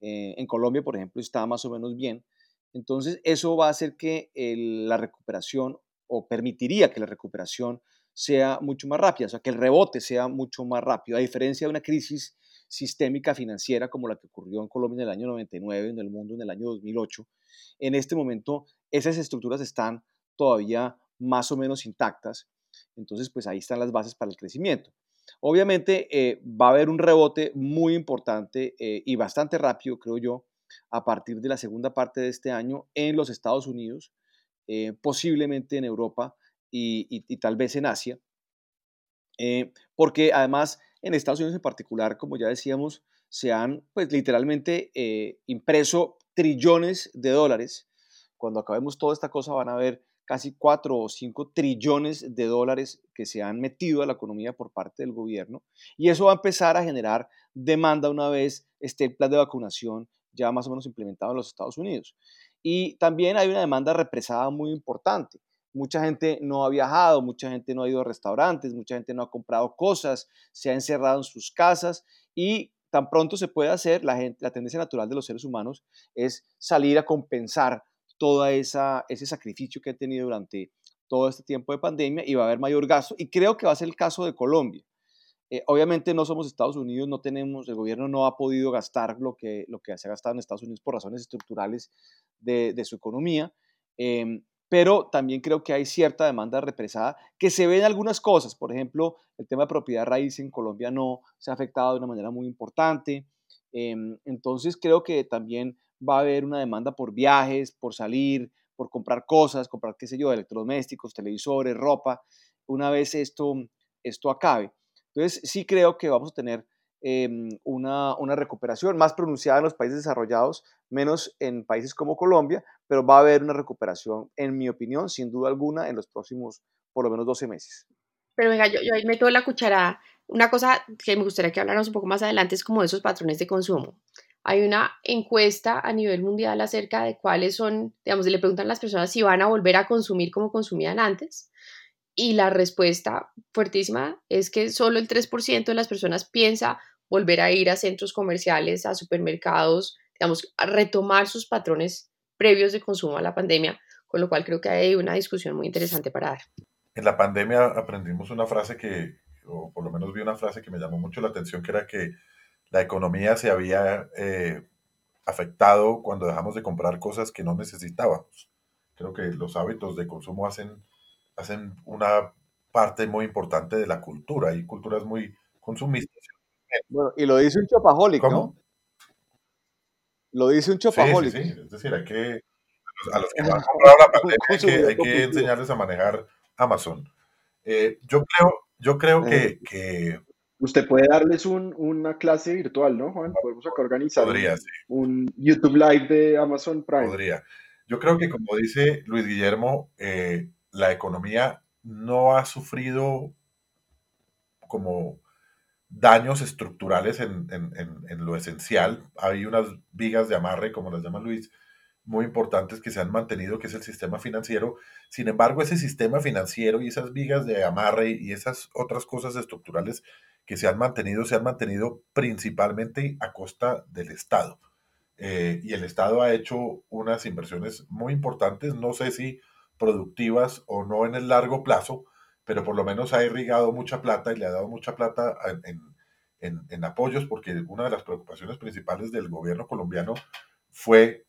Eh, en Colombia, por ejemplo, está más o menos bien. Entonces, eso va a hacer que la recuperación o permitiría que la recuperación sea mucho más rápida, o sea, que el rebote sea mucho más rápido, a diferencia de una crisis sistémica financiera como la que ocurrió en Colombia en el año 99, en el mundo en el año 2008. En este momento, esas estructuras están todavía más o menos intactas, entonces, pues ahí están las bases para el crecimiento. Obviamente, eh, va a haber un rebote muy importante eh, y bastante rápido, creo yo, a partir de la segunda parte de este año en los Estados Unidos, eh, posiblemente en Europa y, tal vez en Asia, porque además en Estados Unidos en particular, como ya decíamos, se han pues literalmente impreso trillones de dólares. Cuando acabemos toda esta cosa van a haber casi 4 o 5 trillones de dólares que se han metido a la economía por parte del gobierno y eso va a empezar a generar demanda una vez esté el plan de vacunación ya más o menos implementado en los Estados Unidos. Y también hay una demanda represada muy importante. Mucha gente no ha viajado, mucha gente no ha ido a restaurantes, mucha gente no ha comprado cosas, se ha encerrado en sus casas y tan pronto se puede hacer, la, la tendencia natural de los seres humanos es salir a compensar todo ese sacrificio que ha tenido durante todo este tiempo de pandemia y va a haber mayor gasto. Y creo que va a ser el caso de Colombia. Eh, obviamente no somos Estados Unidos, no tenemos, el gobierno no ha podido gastar lo que, lo que se ha gastado en Estados Unidos por razones estructurales de, su economía, em, pero también creo que hay cierta demanda represada que se ve en algunas cosas. Por ejemplo, el tema de propiedad raíz en Colombia no se ha afectado de una manera muy importante. Em, entonces creo que también va a haber una demanda por viajes, por salir, por comprar cosas, comprar, qué sé yo, electrodomésticos, televisores, ropa, una vez esto, esto acabe. Entonces, sí creo que vamos a tener em, una, una, recuperación más pronunciada en los países desarrollados, menos en países como Colombia, pero va a haber una recuperación, en mi opinión, sin duda alguna, en los próximos por lo menos 12 meses. Pero venga, yo, yo ahí meto la cuchara. Una cosa que me gustaría que habláramos un poco más adelante es como de esos patrones de consumo. Hay una encuesta a nivel mundial acerca de cuáles son, digamos, le preguntan a las personas si van a volver a consumir como consumían antes. Y la respuesta fuertísima es que solo el 3% de las personas piensa volver a ir a centros comerciales, a supermercados, digamos, a retomar sus patrones previos de consumo a la pandemia, con lo cual creo que hay una discusión muy interesante para dar. En la pandemia aprendimos una frase que, o por lo menos vi una frase que me llamó mucho la atención, que era que la economía se había eh, afectado cuando dejamos de comprar cosas que no necesitábamos. Creo que los hábitos de consumo hacen, hacen una parte muy importante de la cultura. Hay culturas muy consumistas. Bueno, y lo dice un chopaholic, ¿no? Lo dice un chopaholic. Sí, sí, Es decir, hay que, a los que han comprado la pandemia hay que, enseñarles a manejar Amazon. Eh, yo creo, yo creo que, que Usted puede darles una clase virtual, ¿no, Juan? Podemos acá organizar un, YouTube Live de Amazon Prime. Podría. Yo creo que, como dice Luis Guillermo, eh, la economía no ha sufrido como daños estructurales en, en, lo esencial. Hay unas vigas de amarre, como las llama Luis, muy importantes que se han mantenido, que es el sistema financiero. Sin embargo, ese sistema financiero y esas vigas de amarre y esas otras cosas estructurales que se han mantenido, se han mantenido principalmente a costa del Estado. Eh, y el Estado ha hecho unas inversiones muy importantes, no sé si productivas o no en el largo plazo, pero por lo menos ha irrigado mucha plata y le ha dado mucha plata en, en, en apoyos, porque una de las preocupaciones principales del gobierno colombiano fue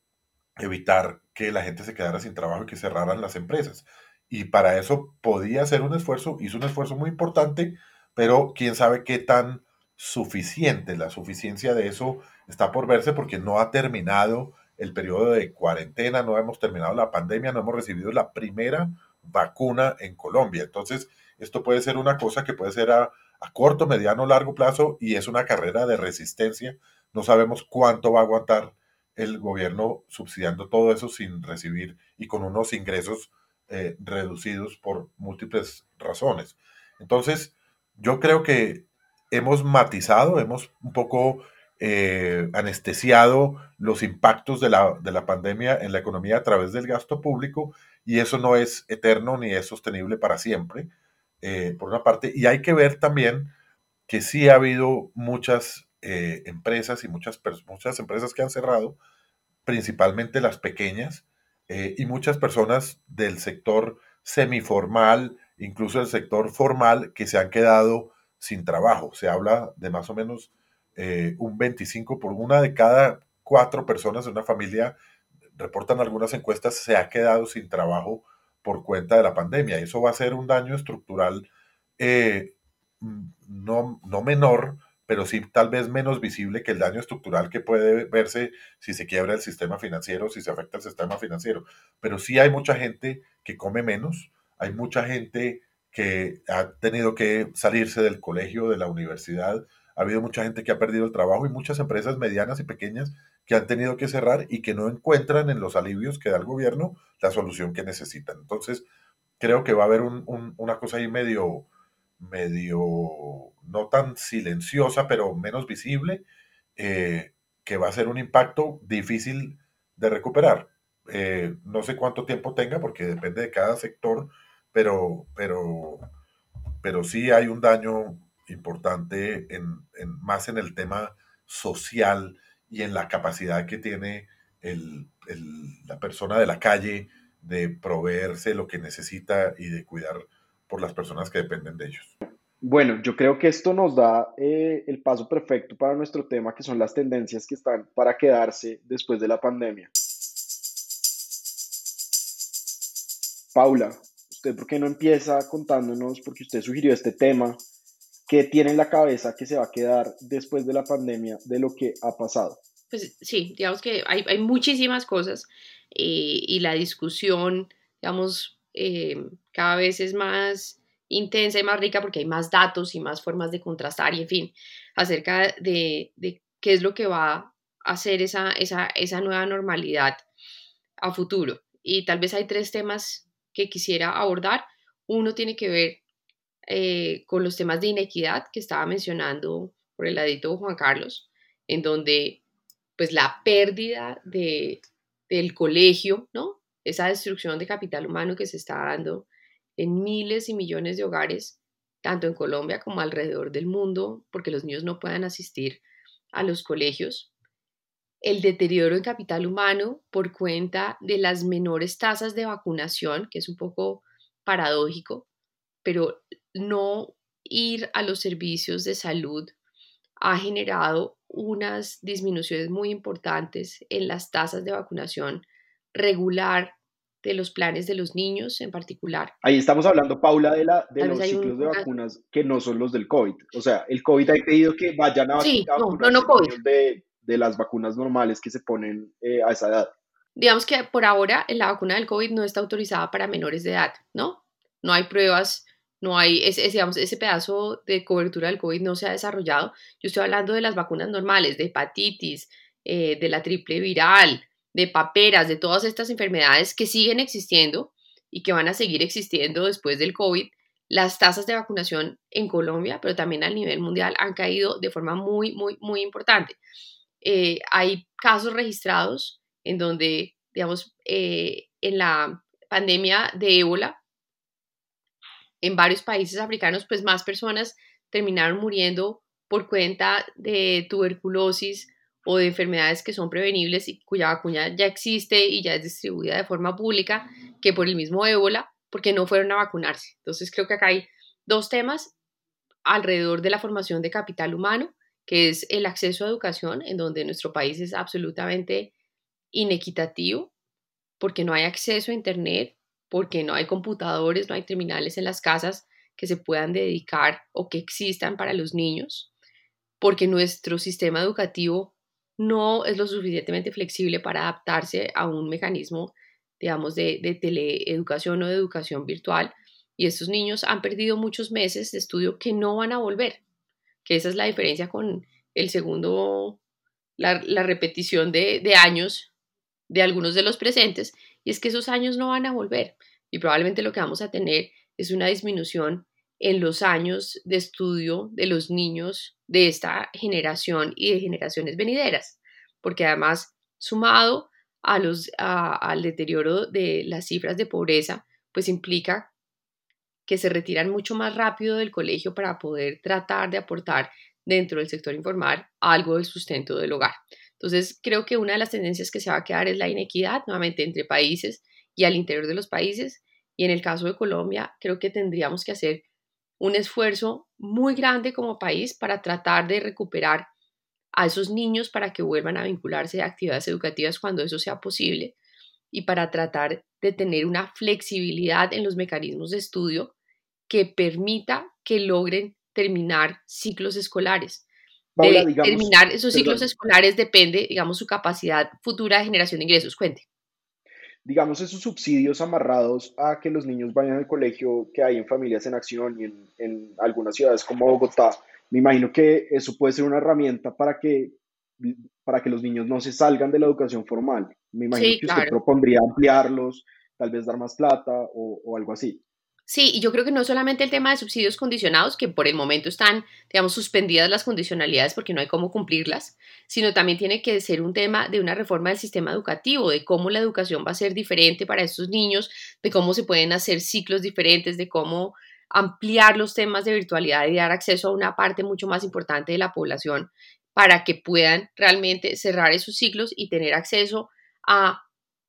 evitar que la gente se quedara sin trabajo y que cerraran las empresas. Y para eso podía hacer un esfuerzo, hizo un esfuerzo muy importante, pero quién sabe qué tan suficiente. La suficiencia de eso está por verse porque no ha terminado el periodo de cuarentena, no hemos terminado la pandemia, no hemos recibido la primera vacuna en Colombia. Entonces, esto puede ser una cosa que puede ser a, a corto, mediano, largo plazo y es una carrera de resistencia. No sabemos cuánto va a aguantar el gobierno subsidiando todo eso sin recibir y con unos ingresos eh, reducidos por múltiples razones. Entonces, yo creo que hemos matizado, hemos un poco eh, anestesiado los impactos de la, de la pandemia en la economía a través del gasto público y eso no es eterno ni es sostenible para siempre, eh, por una parte. Y hay que ver también que sí ha habido muchas eh, empresas y muchas, muchas empresas que han cerrado, principalmente las pequeñas, y muchas personas del sector semiformal, incluso el sector formal, que se han quedado sin trabajo. Se habla de más o menos eh, un 25 por una de cada cuatro personas de una familia, reportan algunas encuestas, se ha quedado sin trabajo por cuenta de la pandemia. Eso va a ser un daño estructural eh, no, no menor, pero sí tal vez menos visible que el daño estructural que puede verse si se quiebra el sistema financiero, si se afecta el sistema financiero. Pero sí hay mucha gente que come menos, hay mucha gente que ha tenido que salirse del colegio, de la universidad, ha habido mucha gente que ha perdido el trabajo y muchas empresas medianas y pequeñas que han tenido que cerrar y que no encuentran en los alivios que da el gobierno la solución que necesitan. Entonces, creo que va a haber una cosa ahí medio, medio, no tan silenciosa, pero menos visible, eh, que va a ser un impacto difícil de recuperar. Eh, no sé cuánto tiempo tenga, porque depende de cada sector, pero, pero, pero sí hay un daño importante en, más en el tema social y en la capacidad que tiene la persona de la calle de proveerse lo que necesita y de cuidar por las personas que dependen de ellos. Bueno, yo creo que esto nos da eh, el paso perfecto para nuestro tema, que son las tendencias que están para quedarse después de la pandemia. Paula, ¿usted por qué no empieza contándonos, porque usted sugirió este tema, qué tiene en la cabeza que se va a quedar después de la pandemia de lo que ha pasado? Pues sí, digamos que hay, hay muchísimas cosas eh, y la discusión, digamos, eh, cada vez es más intensa y más rica porque hay más datos y más formas de contrastar y, en fin, acerca de, qué es lo que va a hacer esa, esa, nueva normalidad a futuro. Y tal vez hay tres temas que quisiera abordar. Uno tiene que ver eh, con los temas de inequidad que estaba mencionando por el ladito Juan Carlos, en donde pues la pérdida de, del colegio, ¿no? Esa destrucción de capital humano que se está dando en miles y millones de hogares, tanto en Colombia como alrededor del mundo, porque los niños no puedan asistir a los colegios. El deterioro en capital humano por cuenta de las menores tasas de vacunación, que es un poco paradójico, pero no ir a los servicios de salud ha generado unas disminuciones muy importantes en las tasas de vacunación regular de los planes de los niños en particular. Ahí estamos hablando, Paula, de, la, de los ciclos de vacunas que no son los del COVID. O sea, el COVID ha pedido que vayan a sí, no, no, COVID. De, de, las vacunas normales que se ponen eh, a esa edad. Digamos que por ahora la vacuna del COVID no está autorizada para menores de edad, ¿no? No hay pruebas, no hay, ese, digamos, ese pedazo de cobertura del COVID no se ha desarrollado. Yo estoy hablando de las vacunas normales, de hepatitis, eh, de la triple viral, de paperas, de todas estas enfermedades que siguen existiendo y que van a seguir existiendo después del COVID, las tasas de vacunación en Colombia, pero también a nivel mundial, han caído de forma muy, muy, muy importante. Eh, hay casos registrados en donde, digamos, eh, en la pandemia de ébola, en varios países africanos, pues más personas terminaron muriendo por cuenta de tuberculosis o de enfermedades que son prevenibles y cuya vacuna ya existe y ya es distribuida de forma pública que por el mismo ébola, porque no fueron a vacunarse. Entonces creo que acá hay dos temas alrededor de la formación de capital humano, que es el acceso a educación, en donde nuestro país es absolutamente inequitativo, porque no hay acceso a Internet, porque no hay computadores, no hay terminales en las casas que se puedan dedicar o que existan para los niños, porque nuestro sistema educativo no es lo suficientemente flexible para adaptarse a un mecanismo, digamos, de, de teleeducación o de educación virtual. Y estos niños han perdido muchos meses de estudio que no van a volver, que esa es la diferencia con el segundo, la, repetición de, de años de algunos de los presentes, y es que esos años no van a volver. Y probablemente lo que vamos a tener es una disminución en los años de estudio de los niños de esta generación y de generaciones venideras, porque además, sumado a los, al deterioro de las cifras de pobreza, pues implica que se retiran mucho más rápido del colegio para poder tratar de aportar dentro del sector informal algo del sustento del hogar. Entonces, creo que una de las tendencias que se va a quedar es la inequidad, nuevamente, entre países y al interior de los países. Y en el caso de Colombia, creo que tendríamos que hacer un esfuerzo muy grande como país para tratar de recuperar a esos niños para que vuelvan a vincularse a actividades educativas cuando eso sea posible y para tratar de tener una flexibilidad en los mecanismos de estudio que permita que logren terminar ciclos escolares. de terminar esos ciclos escolares depende, digamos, su capacidad futura de generación de ingresos. Cuente. Digamos, esos subsidios amarrados a que los niños vayan al colegio que hay en Familias en Acción y en, algunas ciudades como Bogotá, me imagino que eso puede ser una herramienta para que, para que los niños no se salgan de la educación formal. Me imagino que usted propondría ampliarlos, tal vez dar más plata o algo así. Sí, y yo creo que no solamente el tema de subsidios condicionados, que por el momento están, digamos, suspendidas las condicionalidades porque no hay cómo cumplirlas, sino también tiene que ser un tema de una reforma del sistema educativo, de cómo la educación va a ser diferente para estos niños, de cómo se pueden hacer ciclos diferentes, de cómo ampliar los temas de virtualidad y dar acceso a una parte mucho más importante de la población para que puedan realmente cerrar esos ciclos y tener acceso a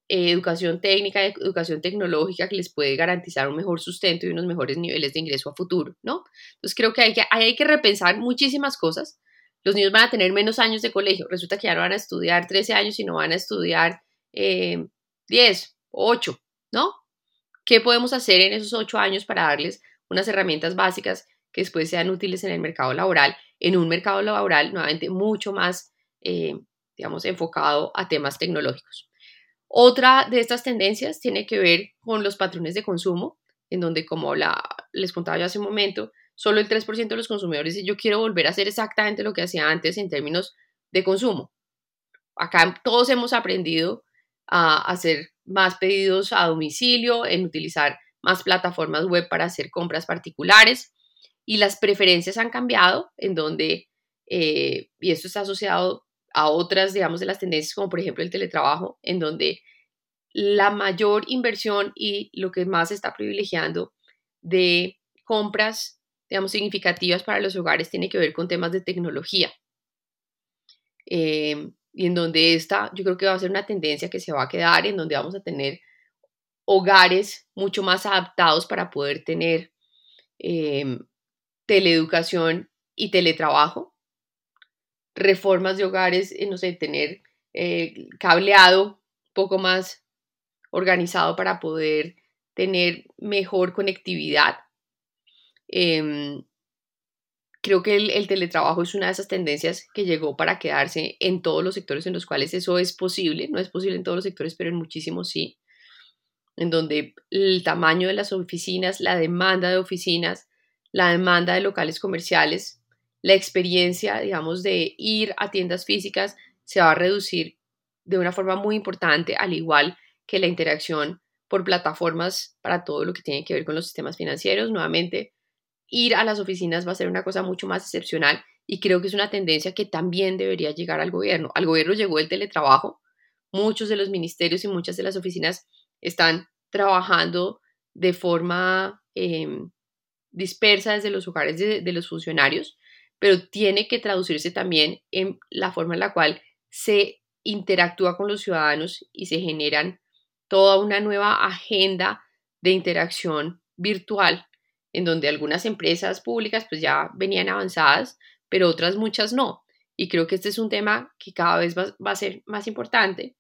eh, educación técnica, educación tecnológica que les puede garantizar un mejor sustento y unos mejores niveles de ingreso a futuro, ¿no? Entonces creo que hay que, hay que repensar muchísimas cosas. Los niños van a tener menos años de colegio. Resulta que ya no van a estudiar 13 años, sino van a estudiar eh, 10, 8, ¿no? ¿Qué podemos hacer en esos 8 años para darles unas herramientas básicas que después sean útiles en el mercado laboral, en un mercado laboral nuevamente mucho más, eh, digamos, enfocado a temas tecnológicos? Otra de estas tendencias tiene que ver con los patrones de consumo, en donde, como la, les contaba yo hace un momento, solo el 3% de los consumidores dice yo quiero volver a hacer exactamente lo que hacía antes en términos de consumo. Acá todos hemos aprendido a hacer más pedidos a domicilio, en utilizar más plataformas web para hacer compras particulares y las preferencias han cambiado en donde, eh, y esto está asociado a otras, digamos, de las tendencias, como por ejemplo el teletrabajo, en donde la mayor inversión y lo que más se está privilegiando de compras, digamos, significativas para los hogares tiene que ver con temas de tecnología. Em, y en donde esta, yo creo que va a ser una tendencia que se va a quedar, en donde vamos a tener hogares mucho más adaptados para poder tener em, teleeducación y teletrabajo reformas de hogares, eh, no sé, tener eh, cableado poco más organizado para poder tener mejor conectividad. Em, creo que el, teletrabajo es una de esas tendencias que llegó para quedarse en todos los sectores en los cuales eso es posible. No es posible en todos los sectores, pero en muchísimos sí. En donde el tamaño de las oficinas, la demanda de oficinas, la demanda de locales comerciales la experiencia, digamos, de ir a tiendas físicas se va a reducir de una forma muy importante, al igual que la interacción por plataformas para todo lo que tiene que ver con los sistemas financieros. Nuevamente, ir a las oficinas va a ser una cosa mucho más excepcional y creo que es una tendencia que también debería llegar al gobierno. Al gobierno llegó el teletrabajo. Muchos de los ministerios y muchas de las oficinas están trabajando de forma em, dispersa desde los hogares de los funcionarios pero tiene que traducirse también en la forma en la cual se interactúa con los ciudadanos y se generan toda una nueva agenda de interacción virtual, en donde algunas empresas públicas pues ya venían avanzadas, pero otras muchas no. Y creo que este es un tema que cada vez va, a ser más importante.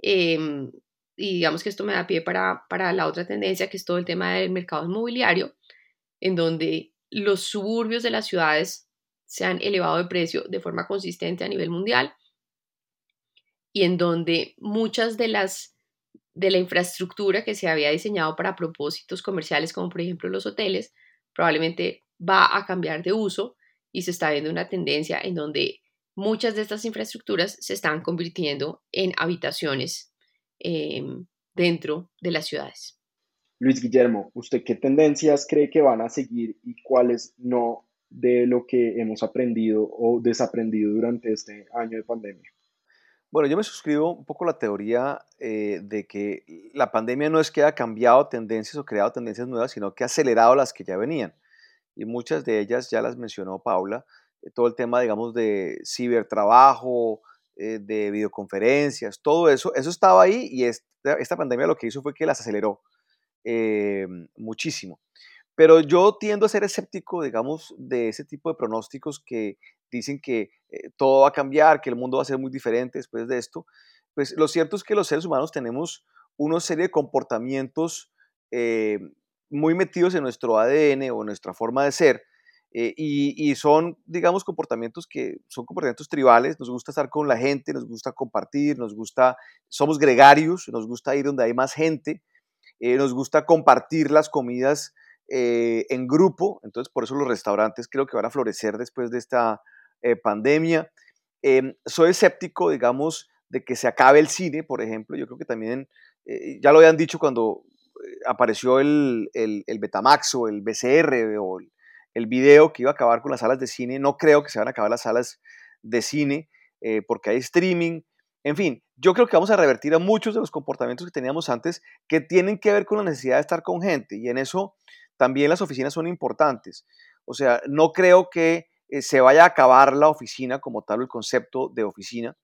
Em, y digamos que esto me da pie para, para la otra tendencia, que es todo el tema del mercado inmobiliario, en donde los suburbios de las ciudades se han elevado de precio de forma consistente a nivel mundial y en donde muchas de las de la infraestructura que se había diseñado para propósitos comerciales como por ejemplo los hoteles probablemente va a cambiar de uso y se está viendo una tendencia en donde muchas de estas infraestructuras se están convirtiendo en habitaciones em, dentro de las ciudades. Luis Guillermo, ¿usted qué tendencias cree que van a seguir y cuáles no de lo que hemos aprendido o desaprendido durante este año de pandemia? Bueno, yo me suscribo un poco a la teoría eh, de que la pandemia no es que haya cambiado tendencias o creado tendencias nuevas, sino que ha acelerado las que ya venían. Y muchas de ellas ya las mencionó Paula. Eh, todo el tema, digamos, de cibertrabajo, eh, de videoconferencias, todo eso, eso estaba ahí y esta, esta pandemia lo que hizo fue que las aceleró muchísimo. Pero yo tiendo a ser escéptico, digamos, de ese tipo de pronósticos que dicen que eh, todo va a cambiar, que el mundo va a ser muy diferente después de esto. Pues lo cierto es que los seres humanos tenemos una serie de comportamientos eh, muy metidos en nuestro ADN o nuestra forma de ser, Eh, y, son, digamos, comportamientos que son comportamientos tribales, nos gusta estar con la gente, nos gusta compartir, nos gusta, somos gregarios, nos gusta ir donde hay más gente, eh, nos gusta compartir las comidas eh, en grupo, entonces por eso los restaurantes creo que van a florecer después de esta pandemia. Em, soy escéptico, digamos, de que se acabe el cine, por ejemplo, yo creo que también, ya lo habían dicho cuando apareció el, el, Betamax o el BCR o el, video que iba a acabar con las salas de cine. No creo que se van a acabar las salas de cine eh, porque hay streaming. En fin, yo creo que vamos a revertir a muchos de los comportamientos que teníamos antes que tienen que ver con la necesidad de estar con gente y en eso también las oficinas son importantes. O sea, no creo que eh, se vaya a acabar la oficina como tal, el concepto de oficina.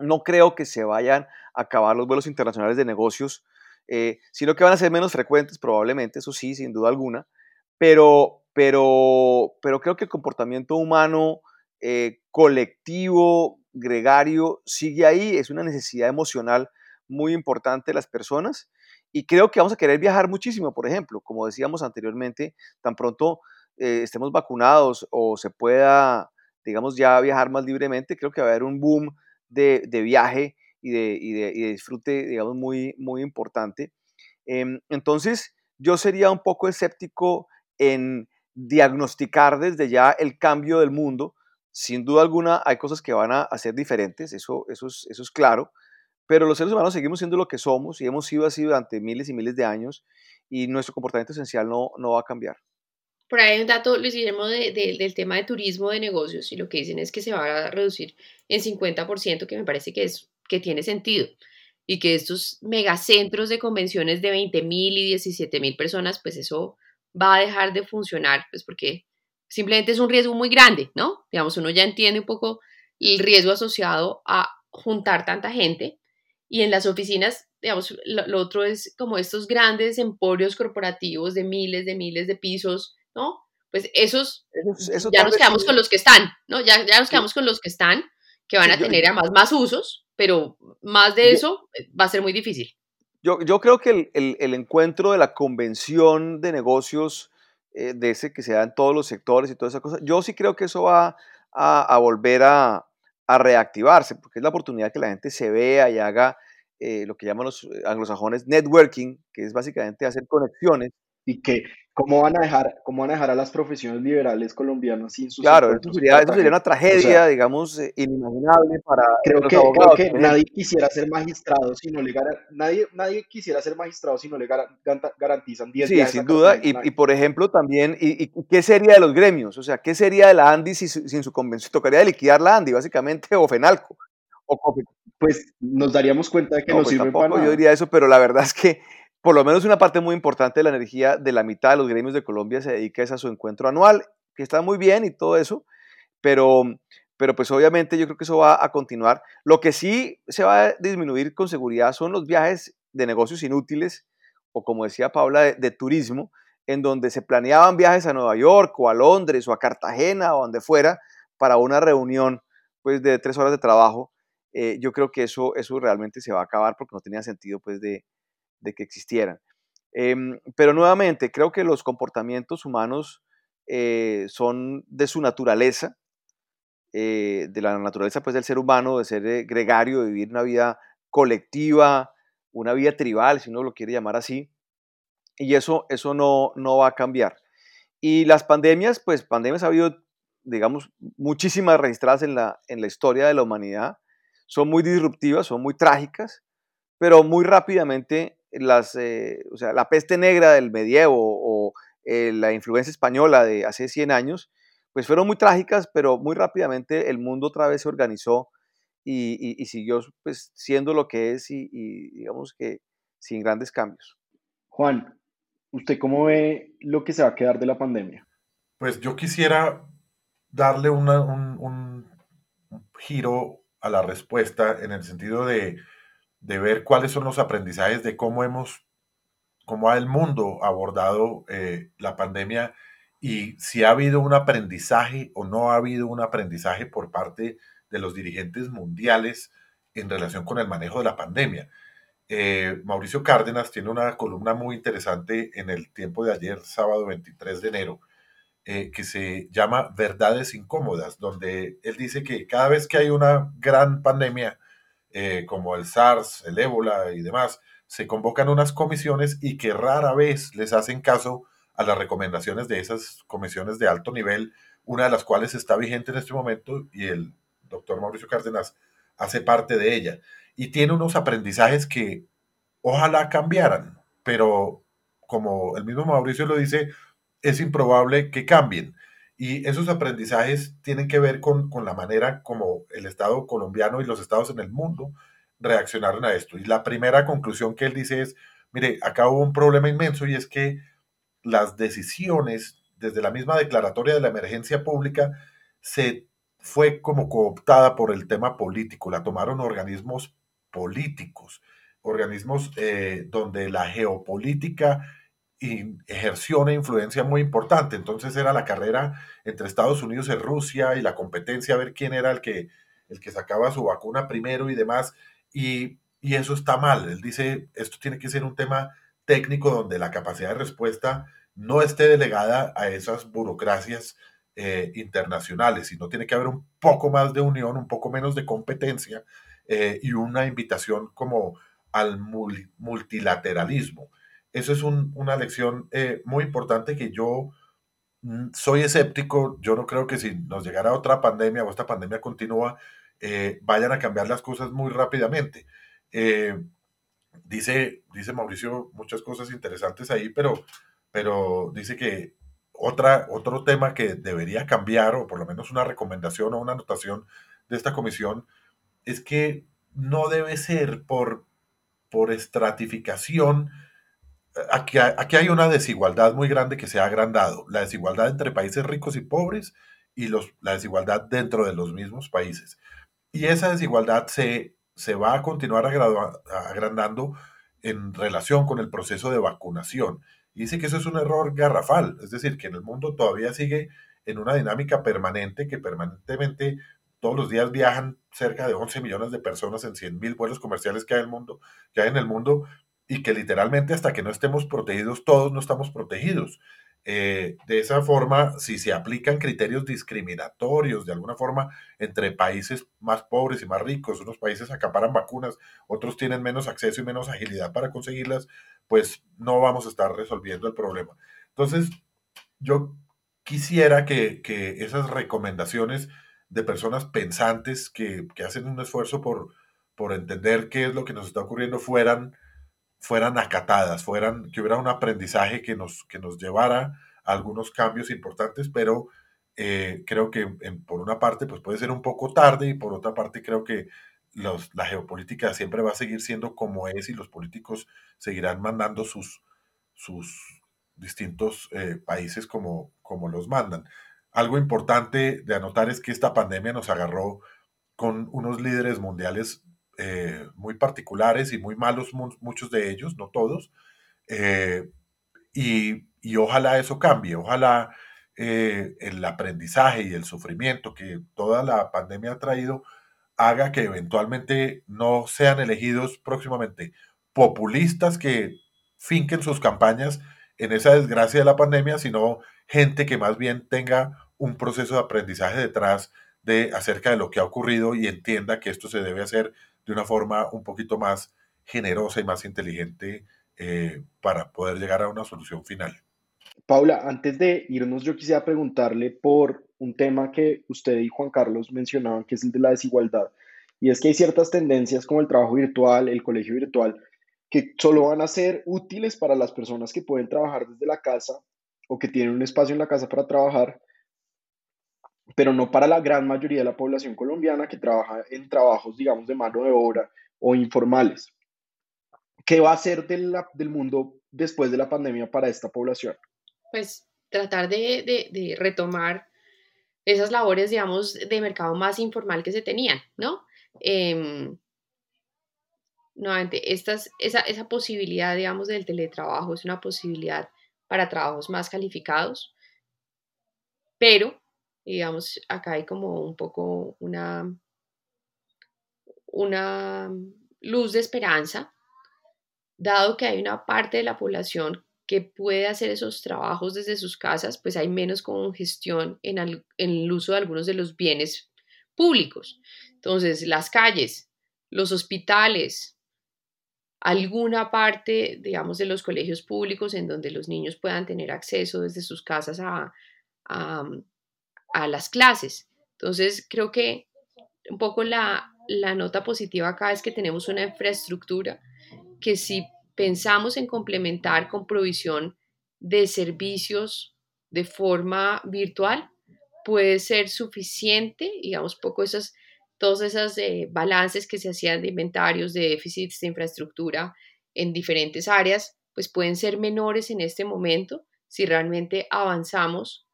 No creo que se vayan a acabar los vuelos internacionales de negocios, eh, sino que van a ser menos frecuentes probablemente, eso sí, sin duda alguna. Pero, pero, pero creo que el comportamiento humano eh, colectivo, gregario, sigue ahí, es una necesidad emocional muy importante de las personas y creo que vamos a querer viajar muchísimo, por ejemplo, como decíamos anteriormente, tan pronto eh, estemos vacunados o se pueda, digamos, ya viajar más libremente, creo que va a haber un boom de, viaje y de, y, de, disfrute, digamos, muy, muy importante. Em, entonces, yo sería un poco escéptico en diagnosticar desde ya el cambio del mundo. Sin duda alguna hay cosas que van a, ser diferentes, eso, eso, es, eso es claro, pero los seres humanos seguimos siendo lo que somos y hemos sido así durante miles y miles de años y nuestro comportamiento esencial no, no va a cambiar. Por ahí hay un dato, Luis Guillermo, del tema de turismo de negocios y lo que dicen es que se va a reducir en 50%, que me parece que, es, que tiene sentido. Y que estos megacentros de convenciones de 20 mil y 17 mil personas, pues eso va a dejar de funcionar, pues porque simplemente es un riesgo muy grande, ¿no? Digamos, uno ya entiende un poco el riesgo asociado a juntar tanta gente y en las oficinas, digamos, lo, otro es como estos grandes emporios corporativos de miles de miles de pisos, ¿no? Pues esos, ya nos quedamos con los que están, ¿no? Ya, ya nos quedamos con los que están, que van a tener además más usos, pero más de eso eh, va a ser muy difícil. Yo, yo creo que el, el, encuentro de la convención de negocios, eh, de ese que se da en todos los sectores y toda esa cosa, yo sí creo que eso va a, a volver a, a, reactivarse, porque es la oportunidad que la gente se vea y haga eh, lo que llaman los eh, anglosajones networking, que es básicamente hacer conexiones. Y que ¿Cómo van a dejar, cómo van a, dejar a las profesiones liberales colombianas sin sus Claro, eso sería, una tragedia, digamos, eh, inimaginable para creo los que, abogados. Creo que nadie quisiera ser magistrado si no le nadie, nadie quisiera ser magistrado si no le garantizan 10 Sí, sin duda. Y, y, por ejemplo, también, y, ¿qué sería de los gremios? O sea, ¿qué sería de la ANDI si, sin su convención? Tocaría liquidar la ANDI, básicamente, o FENALCO. O, pues nos daríamos cuenta de que no, no pues sirve para nada. Yo diría eso, pero la verdad es que por lo menos una parte muy importante de la energía de la mitad de los gremios de Colombia se dedica a su encuentro anual, que está muy bien y todo eso, pero, pero pues obviamente yo creo que eso va a continuar. Lo que sí se va a disminuir con seguridad son los viajes de negocios inútiles, o como decía Paula, de, turismo, en donde se planeaban viajes a Nueva York o a Londres o a Cartagena o donde fuera para una reunión pues de tres horas de trabajo. Eh, yo creo que eso, eso realmente se va a acabar porque no tenía sentido pues de, de que existieran. Em, pero nuevamente, creo que los comportamientos humanos eh, son de su naturaleza, eh, de la naturaleza pues del ser humano, de ser eh, gregario, de vivir una vida colectiva, una vida tribal, si uno lo quiere llamar así, y eso, eso no, no va a cambiar. Y las pandemias, pues pandemias ha habido, digamos, muchísimas registradas en la, en la historia de la humanidad, son muy disruptivas, son muy trágicas, pero muy rápidamente las, eh, o sea, la peste negra del medievo o eh, la influencia española de hace 100 años, pues fueron muy trágicas, pero muy rápidamente el mundo otra vez se organizó y, siguió pues, siendo lo que es y, digamos que sin grandes cambios. Juan, ¿usted cómo ve lo que se va a quedar de la pandemia? Pues yo quisiera darle un, un giro a la respuesta en el sentido de de ver cuáles son los aprendizajes de cómo hemos, cómo ha el mundo abordado eh, la pandemia y si ha habido un aprendizaje o no ha habido un aprendizaje por parte de los dirigentes mundiales en relación con el manejo de la pandemia. Eh, Mauricio Cárdenas tiene una columna muy interesante en el tiempo de ayer, sábado 23 de enero, eh, que se llama Verdades Incómodas, donde él dice que cada vez que hay una gran pandemia, eh, como el SARS, el ébola y demás, se convocan unas comisiones y que rara vez les hacen caso a las recomendaciones de esas comisiones de alto nivel, una de las cuales está vigente en este momento y el doctor Mauricio Cárdenas hace parte de ella. Y tiene unos aprendizajes que ojalá cambiaran, pero como el mismo Mauricio lo dice, es improbable que cambien. Y esos aprendizajes tienen que ver con, la manera como el Estado colombiano y los estados en el mundo reaccionaron a esto. Y la primera conclusión que él dice es, mire, acá hubo un problema inmenso y es que las decisiones desde la misma declaratoria de la emergencia pública se fue como cooptada por el tema político, la tomaron organismos políticos, organismos eh, donde la geopolítica y ejerció una influencia muy importante. Entonces era la carrera entre Estados Unidos y Rusia y la competencia a ver quién era el que, el que sacaba su vacuna primero y demás. Y, eso está mal. Él dice, esto tiene que ser un tema técnico donde la capacidad de respuesta no esté delegada a esas burocracias eh, internacionales, sino tiene que haber un poco más de unión, un poco menos de competencia eh, y una invitación como al multilateralismo. Eso es una lección eh, muy importante que yo mm, soy escéptico. Yo no creo que si nos llegara otra pandemia o esta pandemia continúa, eh, vayan a cambiar las cosas muy rápidamente. Eh, dice, dice Mauricio muchas cosas interesantes ahí, pero, pero dice que otra, otro tema que debería cambiar, o por lo menos una recomendación o una anotación de esta comisión, es que no debe ser por, por estratificación aquí, hay una desigualdad muy grande que se ha agrandado, la desigualdad entre países ricos y pobres y los, la desigualdad dentro de los mismos países. Y esa desigualdad se, se va a continuar agrandando en relación con el proceso de vacunación. Y dice que eso es un error garrafal, es decir, que en el mundo todavía sigue en una dinámica permanente, que permanentemente todos los días viajan cerca de 11 millones de personas en 100 mil vuelos comerciales que hay, el mundo, que hay en el mundo y que literalmente hasta que no estemos protegidos todos no estamos protegidos. Eh, de esa forma, si se aplican criterios discriminatorios de alguna forma entre países más pobres y más ricos, unos países acaparan vacunas, otros tienen menos acceso y menos agilidad para conseguirlas, pues no vamos a estar resolviendo el problema. Entonces, yo quisiera que, esas recomendaciones de personas pensantes que, que, hacen un esfuerzo por, por entender qué es lo que nos está ocurriendo fueran fueran acatadas, fueran, que hubiera un aprendizaje que nos, que nos llevara a algunos cambios importantes, pero eh, creo que por una parte pues puede ser un poco tarde y por otra parte creo que los, la geopolítica siempre va a seguir siendo como es y los políticos seguirán mandando sus, sus distintos eh, países como, como los mandan. Algo importante de anotar es que esta pandemia nos agarró con unos líderes mundiales eh, muy particulares y muy malos, muchos de ellos, no todos, eh, y, ojalá eso cambie, ojalá eh, el aprendizaje y el sufrimiento que toda la pandemia ha traído haga que eventualmente no sean elegidos próximamente populistas que finquen sus campañas en esa desgracia de la pandemia, sino gente que más bien tenga un proceso de aprendizaje detrás de acerca de lo que ha ocurrido y entienda que esto se debe hacer de una forma un poquito más generosa y más inteligente eh, para poder llegar a una solución final. Paula, antes de irnos, yo quisiera preguntarle por un tema que usted y Juan Carlos mencionaban, que es el de la desigualdad. Y es que hay ciertas tendencias como el trabajo virtual, el colegio virtual, que solo van a ser útiles para las personas que pueden trabajar desde la casa o que tienen un espacio en la casa para trabajar, pero no para la gran mayoría de la población colombiana que trabaja en trabajos, digamos, de mano de obra o informales. ¿Qué va a ser del mundo después de la pandemia para esta población? Pues tratar de, retomar esas labores, digamos, de mercado más informal que se tenían, ¿no? Eh, nuevamente, esa, esa posibilidad, digamos, del teletrabajo es una posibilidad para trabajos más calificados, pero digamos, acá hay como un poco una, una luz de esperanza, dado que hay una parte de la población que puede hacer esos trabajos desde sus casas, pues hay menos congestión en, en el uso de algunos de los bienes públicos. Entonces, las calles, los hospitales, alguna parte, digamos, de los colegios públicos en donde los niños puedan tener acceso desde sus casas a, las clases. Entonces, creo que un poco la, la nota positiva acá es que tenemos una infraestructura que si pensamos en complementar con provisión de servicios de forma virtual, puede ser suficiente, digamos, poco esas, todos esos eh, balances que se hacían de inventarios, de déficits de infraestructura en diferentes áreas, pues pueden ser menores en este momento si realmente avanzamos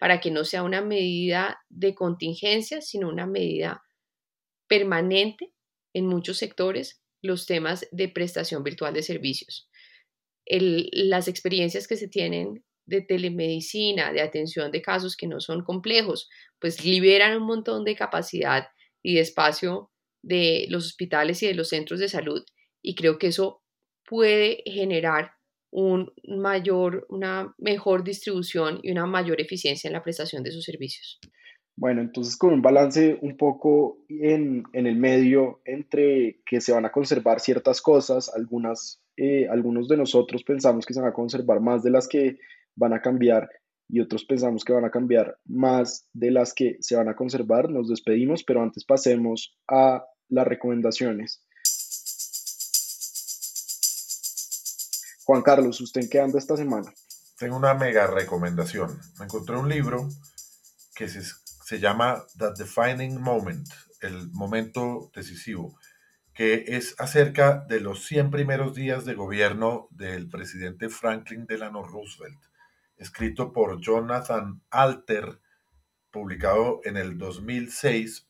para que no sea una medida de contingencia, sino una medida permanente en muchos sectores los temas de prestación virtual de servicios. las experiencias que se tienen de telemedicina, de atención de casos que no son complejos, pues liberan un montón de capacidad y de espacio de los hospitales y de los centros de salud y creo que eso puede generar un mayor, una mejor distribución y una mayor eficiencia en la prestación de sus servicios. Bueno, entonces con un balance un poco en, el medio entre que se van a conservar ciertas cosas, algunas, eh, algunos de nosotros pensamos que se van a conservar más de las que van a cambiar y otros pensamos que van a cambiar más de las que se van a conservar. Nos despedimos, pero antes pasemos a las recomendaciones. Juan Carlos, ¿usted en qué anda esta semana? Tengo una mega recomendación. Me encontré un libro que se se llama The Defining Moment, el momento decisivo, que es acerca de los 100 primeros días de gobierno del presidente Franklin Delano Roosevelt, escrito por Jonathan Alter, publicado en el 2006,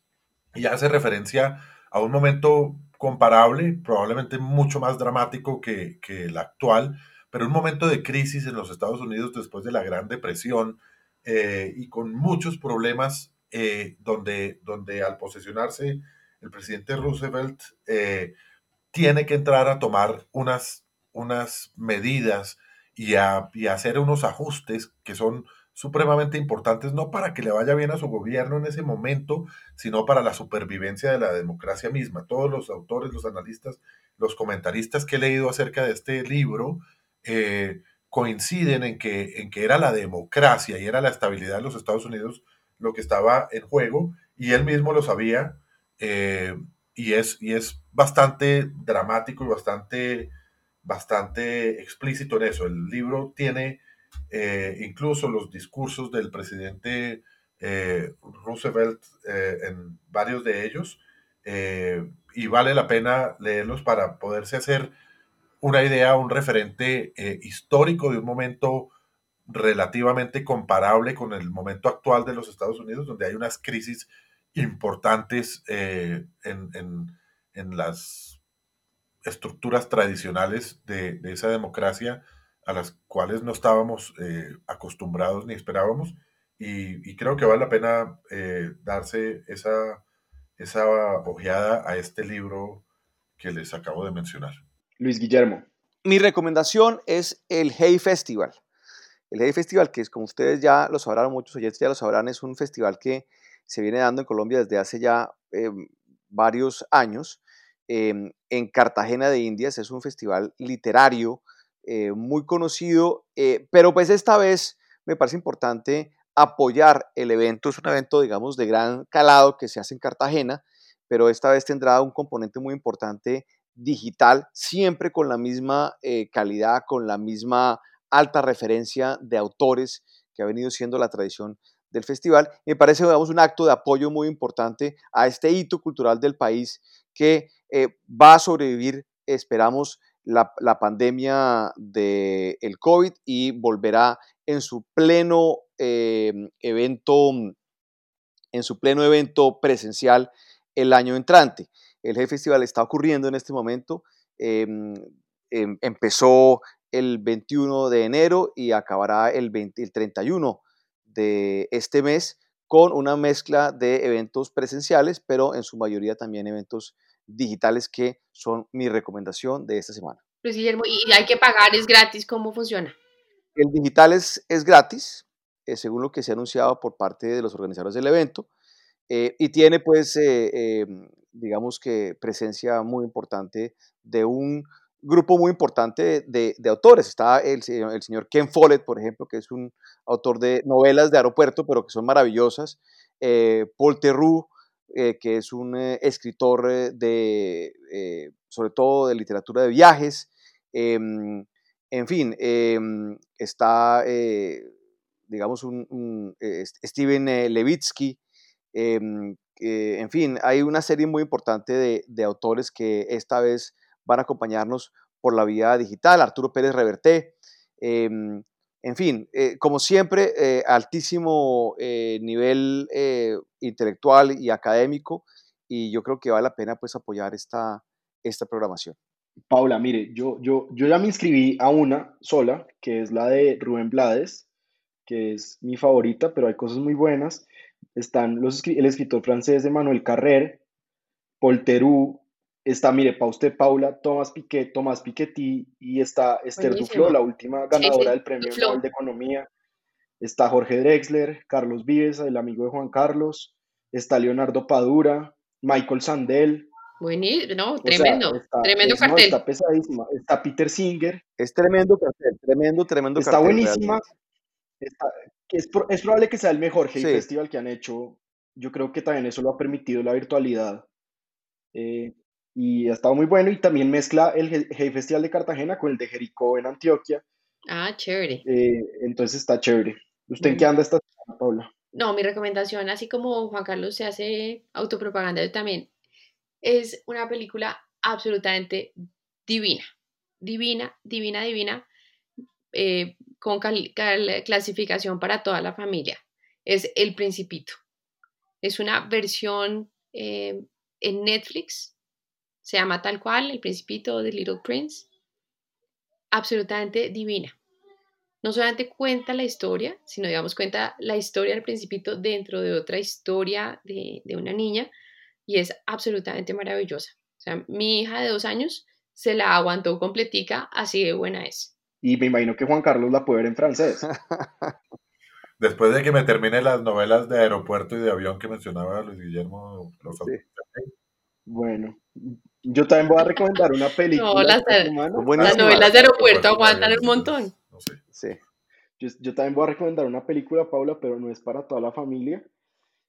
y hace referencia a un momento comparable, probablemente mucho más dramático que, que el actual, pero un momento de crisis en los Estados Unidos después de la Gran Depresión, eh, y con muchos problemas eh, donde, donde al posesionarse el presidente Roosevelt eh, tiene que entrar a tomar unas, unas medidas y a, y hacer unos ajustes que son supremamente importantes, no para que le vaya bien a su gobierno en ese momento, sino para la supervivencia de la democracia misma. Todos los autores, los analistas, los comentaristas que he leído acerca de este libro, coinciden en que, en que era la democracia y era la estabilidad de los Estados Unidos lo que estaba en juego y él mismo lo sabía eh, y, es, y es bastante dramático y bastante, bastante explícito en eso. El libro tiene eh, incluso los discursos del presidente eh, Roosevelt en varios de ellos y vale la pena leerlos para poderse hacer una idea, un referente eh, histórico de un momento relativamente comparable con el momento actual de los Estados Unidos, donde hay unas crisis importantes eh, en, las estructuras tradicionales de, esa democracia a las cuales no estábamos eh, acostumbrados ni esperábamos. Y, creo que vale la pena darse esa, esa ojeada a este libro que les acabo de mencionar. Luis Guillermo. Mi recomendación es el Hey Festival. El Hey Festival, que es como ustedes ya lo sabrán, muchos oyentes ya lo sabrán, es un festival que se viene dando en Colombia desde hace ya em, varios años. Em, en Cartagena de Indias es un festival literario eh, muy conocido, eh, pero pues esta vez me parece importante apoyar el evento. Es un evento, digamos, de gran calado que se hace en Cartagena, pero esta vez tendrá un componente muy importante digital, siempre con la misma eh, calidad, con la misma alta referencia de autores que ha venido siendo la tradición del festival. Me parece, digamos, un acto de apoyo muy importante a este hito cultural del país que va a sobrevivir, esperamos, la, pandemia del el COVID y volverá en su pleno em, evento, en su pleno evento presencial el año entrante. El G Festival está ocurriendo en este momento. Em, em, empezó el 21 de enero y acabará el, 31 de este mes con una mezcla de eventos presenciales, pero en su mayoría también eventos digitales que son mi recomendación de esta semana. Luis Guillermo, ¿y hay que pagar? ¿Es gratis? ¿Cómo funciona? el digital es, es gratis, eh, según lo que se ha anunciado por parte de los organizadores del evento, eh, y tiene pues, eh, digamos que presencia muy importante de un grupo muy importante de, de autores. Está el, el, señor Ken Follett, por ejemplo, que es un autor de novelas de aeropuerto, pero que son maravillosas. Paul Theroux, que es un escritor de, sobre todo de literatura de viajes. Em, en fin, em, está, eh, digamos, un, eh, Steven eh, Levitsky. Em, en fin, hay una serie muy importante de, autores que esta vez van a acompañarnos por la vía digital. Arturo Pérez Reverté. En fin, como siempre, altísimo nivel intelectual y académico y yo creo que vale la pena pues apoyar esta, esta programación. Paula, mire, yo, yo, yo ya me inscribí a una sola, que es la de Rubén Blades, que es mi favorita, pero hay cosas muy buenas. Están los, el escritor francés Emmanuel Carrer, Paul está, mire, para usted, Paula, Tomás Piquet, Tomás Piketty, y está Esther Duflo, la última ganadora del Premio Nobel de Economía. Está Jorge Drexler, Carlos Vives, el amigo de Juan Carlos, está Leonardo Padura, Michael Sandel, Buenísimo, no, tremendo, tremendo cartel. está pesadísima. Está Peter Singer. Es tremendo cartel, tremendo, tremendo está cartel. Está buenísima. es, es, probable que sea el mejor Hey Festival que han hecho. Yo creo que también eso lo ha permitido la virtualidad. Eh, y ha estado muy bueno. Y también mezcla el Hey Festival de Cartagena con el de Jericó en Antioquia. Ah, chévere. Eh, entonces está chévere. ¿Usted en qué anda esta semana, Paula? No, mi recomendación, así como Juan Carlos se hace autopropaganda, yo también es una película absolutamente divina, divina, divina, divina, eh, con clasificación para toda la familia. Es El Principito. Es una versión eh, en Netflix, se llama tal cual, El Principito de Little Prince. Absolutamente divina. No solamente cuenta la historia, sino digamos cuenta la historia del Principito dentro de otra historia de, de una niña y es absolutamente maravillosa. O sea, mi hija de dos años se la aguantó completica, así de buena es. Y me imagino que Juan Carlos la puede ver en francés. Después de que me termine las novelas de aeropuerto y de avión que mencionaba Luis Guillermo, los Bueno, yo también voy a recomendar una película. No, las, las novelas de aeropuerto aguantan un montón. Sí. Yo, yo, también voy a recomendar una película, Paula, pero no es para toda la familia.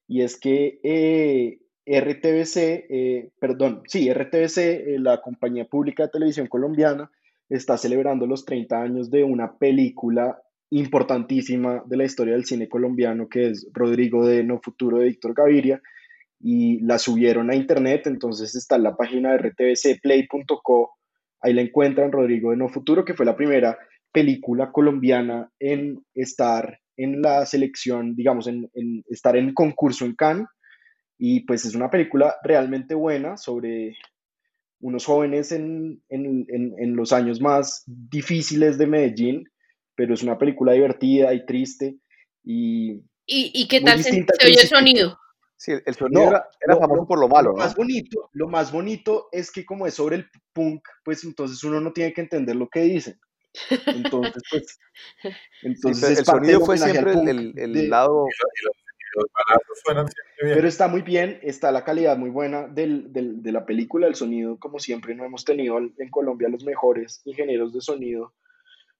Y es que eh, RTBC, eh, perdón, sí, RTBC, eh, la compañía pública de televisión colombiana, está celebrando los 30 años de una película importantísima de la historia del cine colombiano, que es Rodrigo de No Futuro de Víctor Gaviria, y la subieron a internet, entonces está en la página de rtbcplay.co, ahí la encuentran Rodrigo de No Futuro, que fue la primera película colombiana en estar en la selección, digamos, en, en estar en concurso en Cannes, y pues es una película realmente buena sobre unos jóvenes en, los años más difíciles de Medellín, pero es una película divertida y triste. ¿Y, ¿Y, qué tal se, oye el sonido? Sí, el sonido era, famoso por lo malo. Lo, más bonito, lo más bonito es que como es sobre el punk, pues entonces uno no tiene que entender lo que dicen. Entonces, pues... Entonces el sonido fue siempre el, lado... Pero está muy bien, está la calidad muy buena del, del, de la película, el sonido, como siempre, no hemos tenido en Colombia los mejores ingenieros de sonido,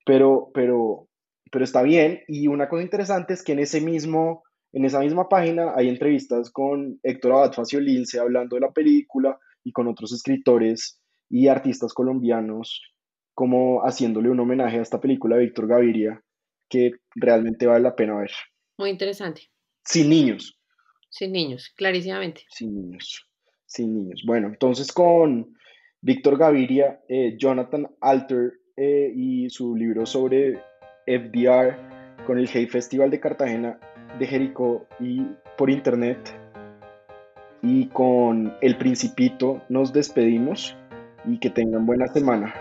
pero, pero, pero está bien. Y una cosa interesante es que en, ese mismo, en esa misma página hay entrevistas con Héctor Abad Faciolince hablando de la película y con otros escritores y artistas colombianos, como haciéndole un homenaje a esta película de Víctor Gaviria, que realmente vale la pena ver. Muy interesante. Sin niños. Sin niños, clarísimamente. Sin niños. Sin niños. Bueno, entonces con Víctor Gaviria, eh, Jonathan Alter eh, y su libro sobre FDR con el Hey Festival de Cartagena de Jericó y por internet. Y con El Principito nos despedimos y que tengan buena semana.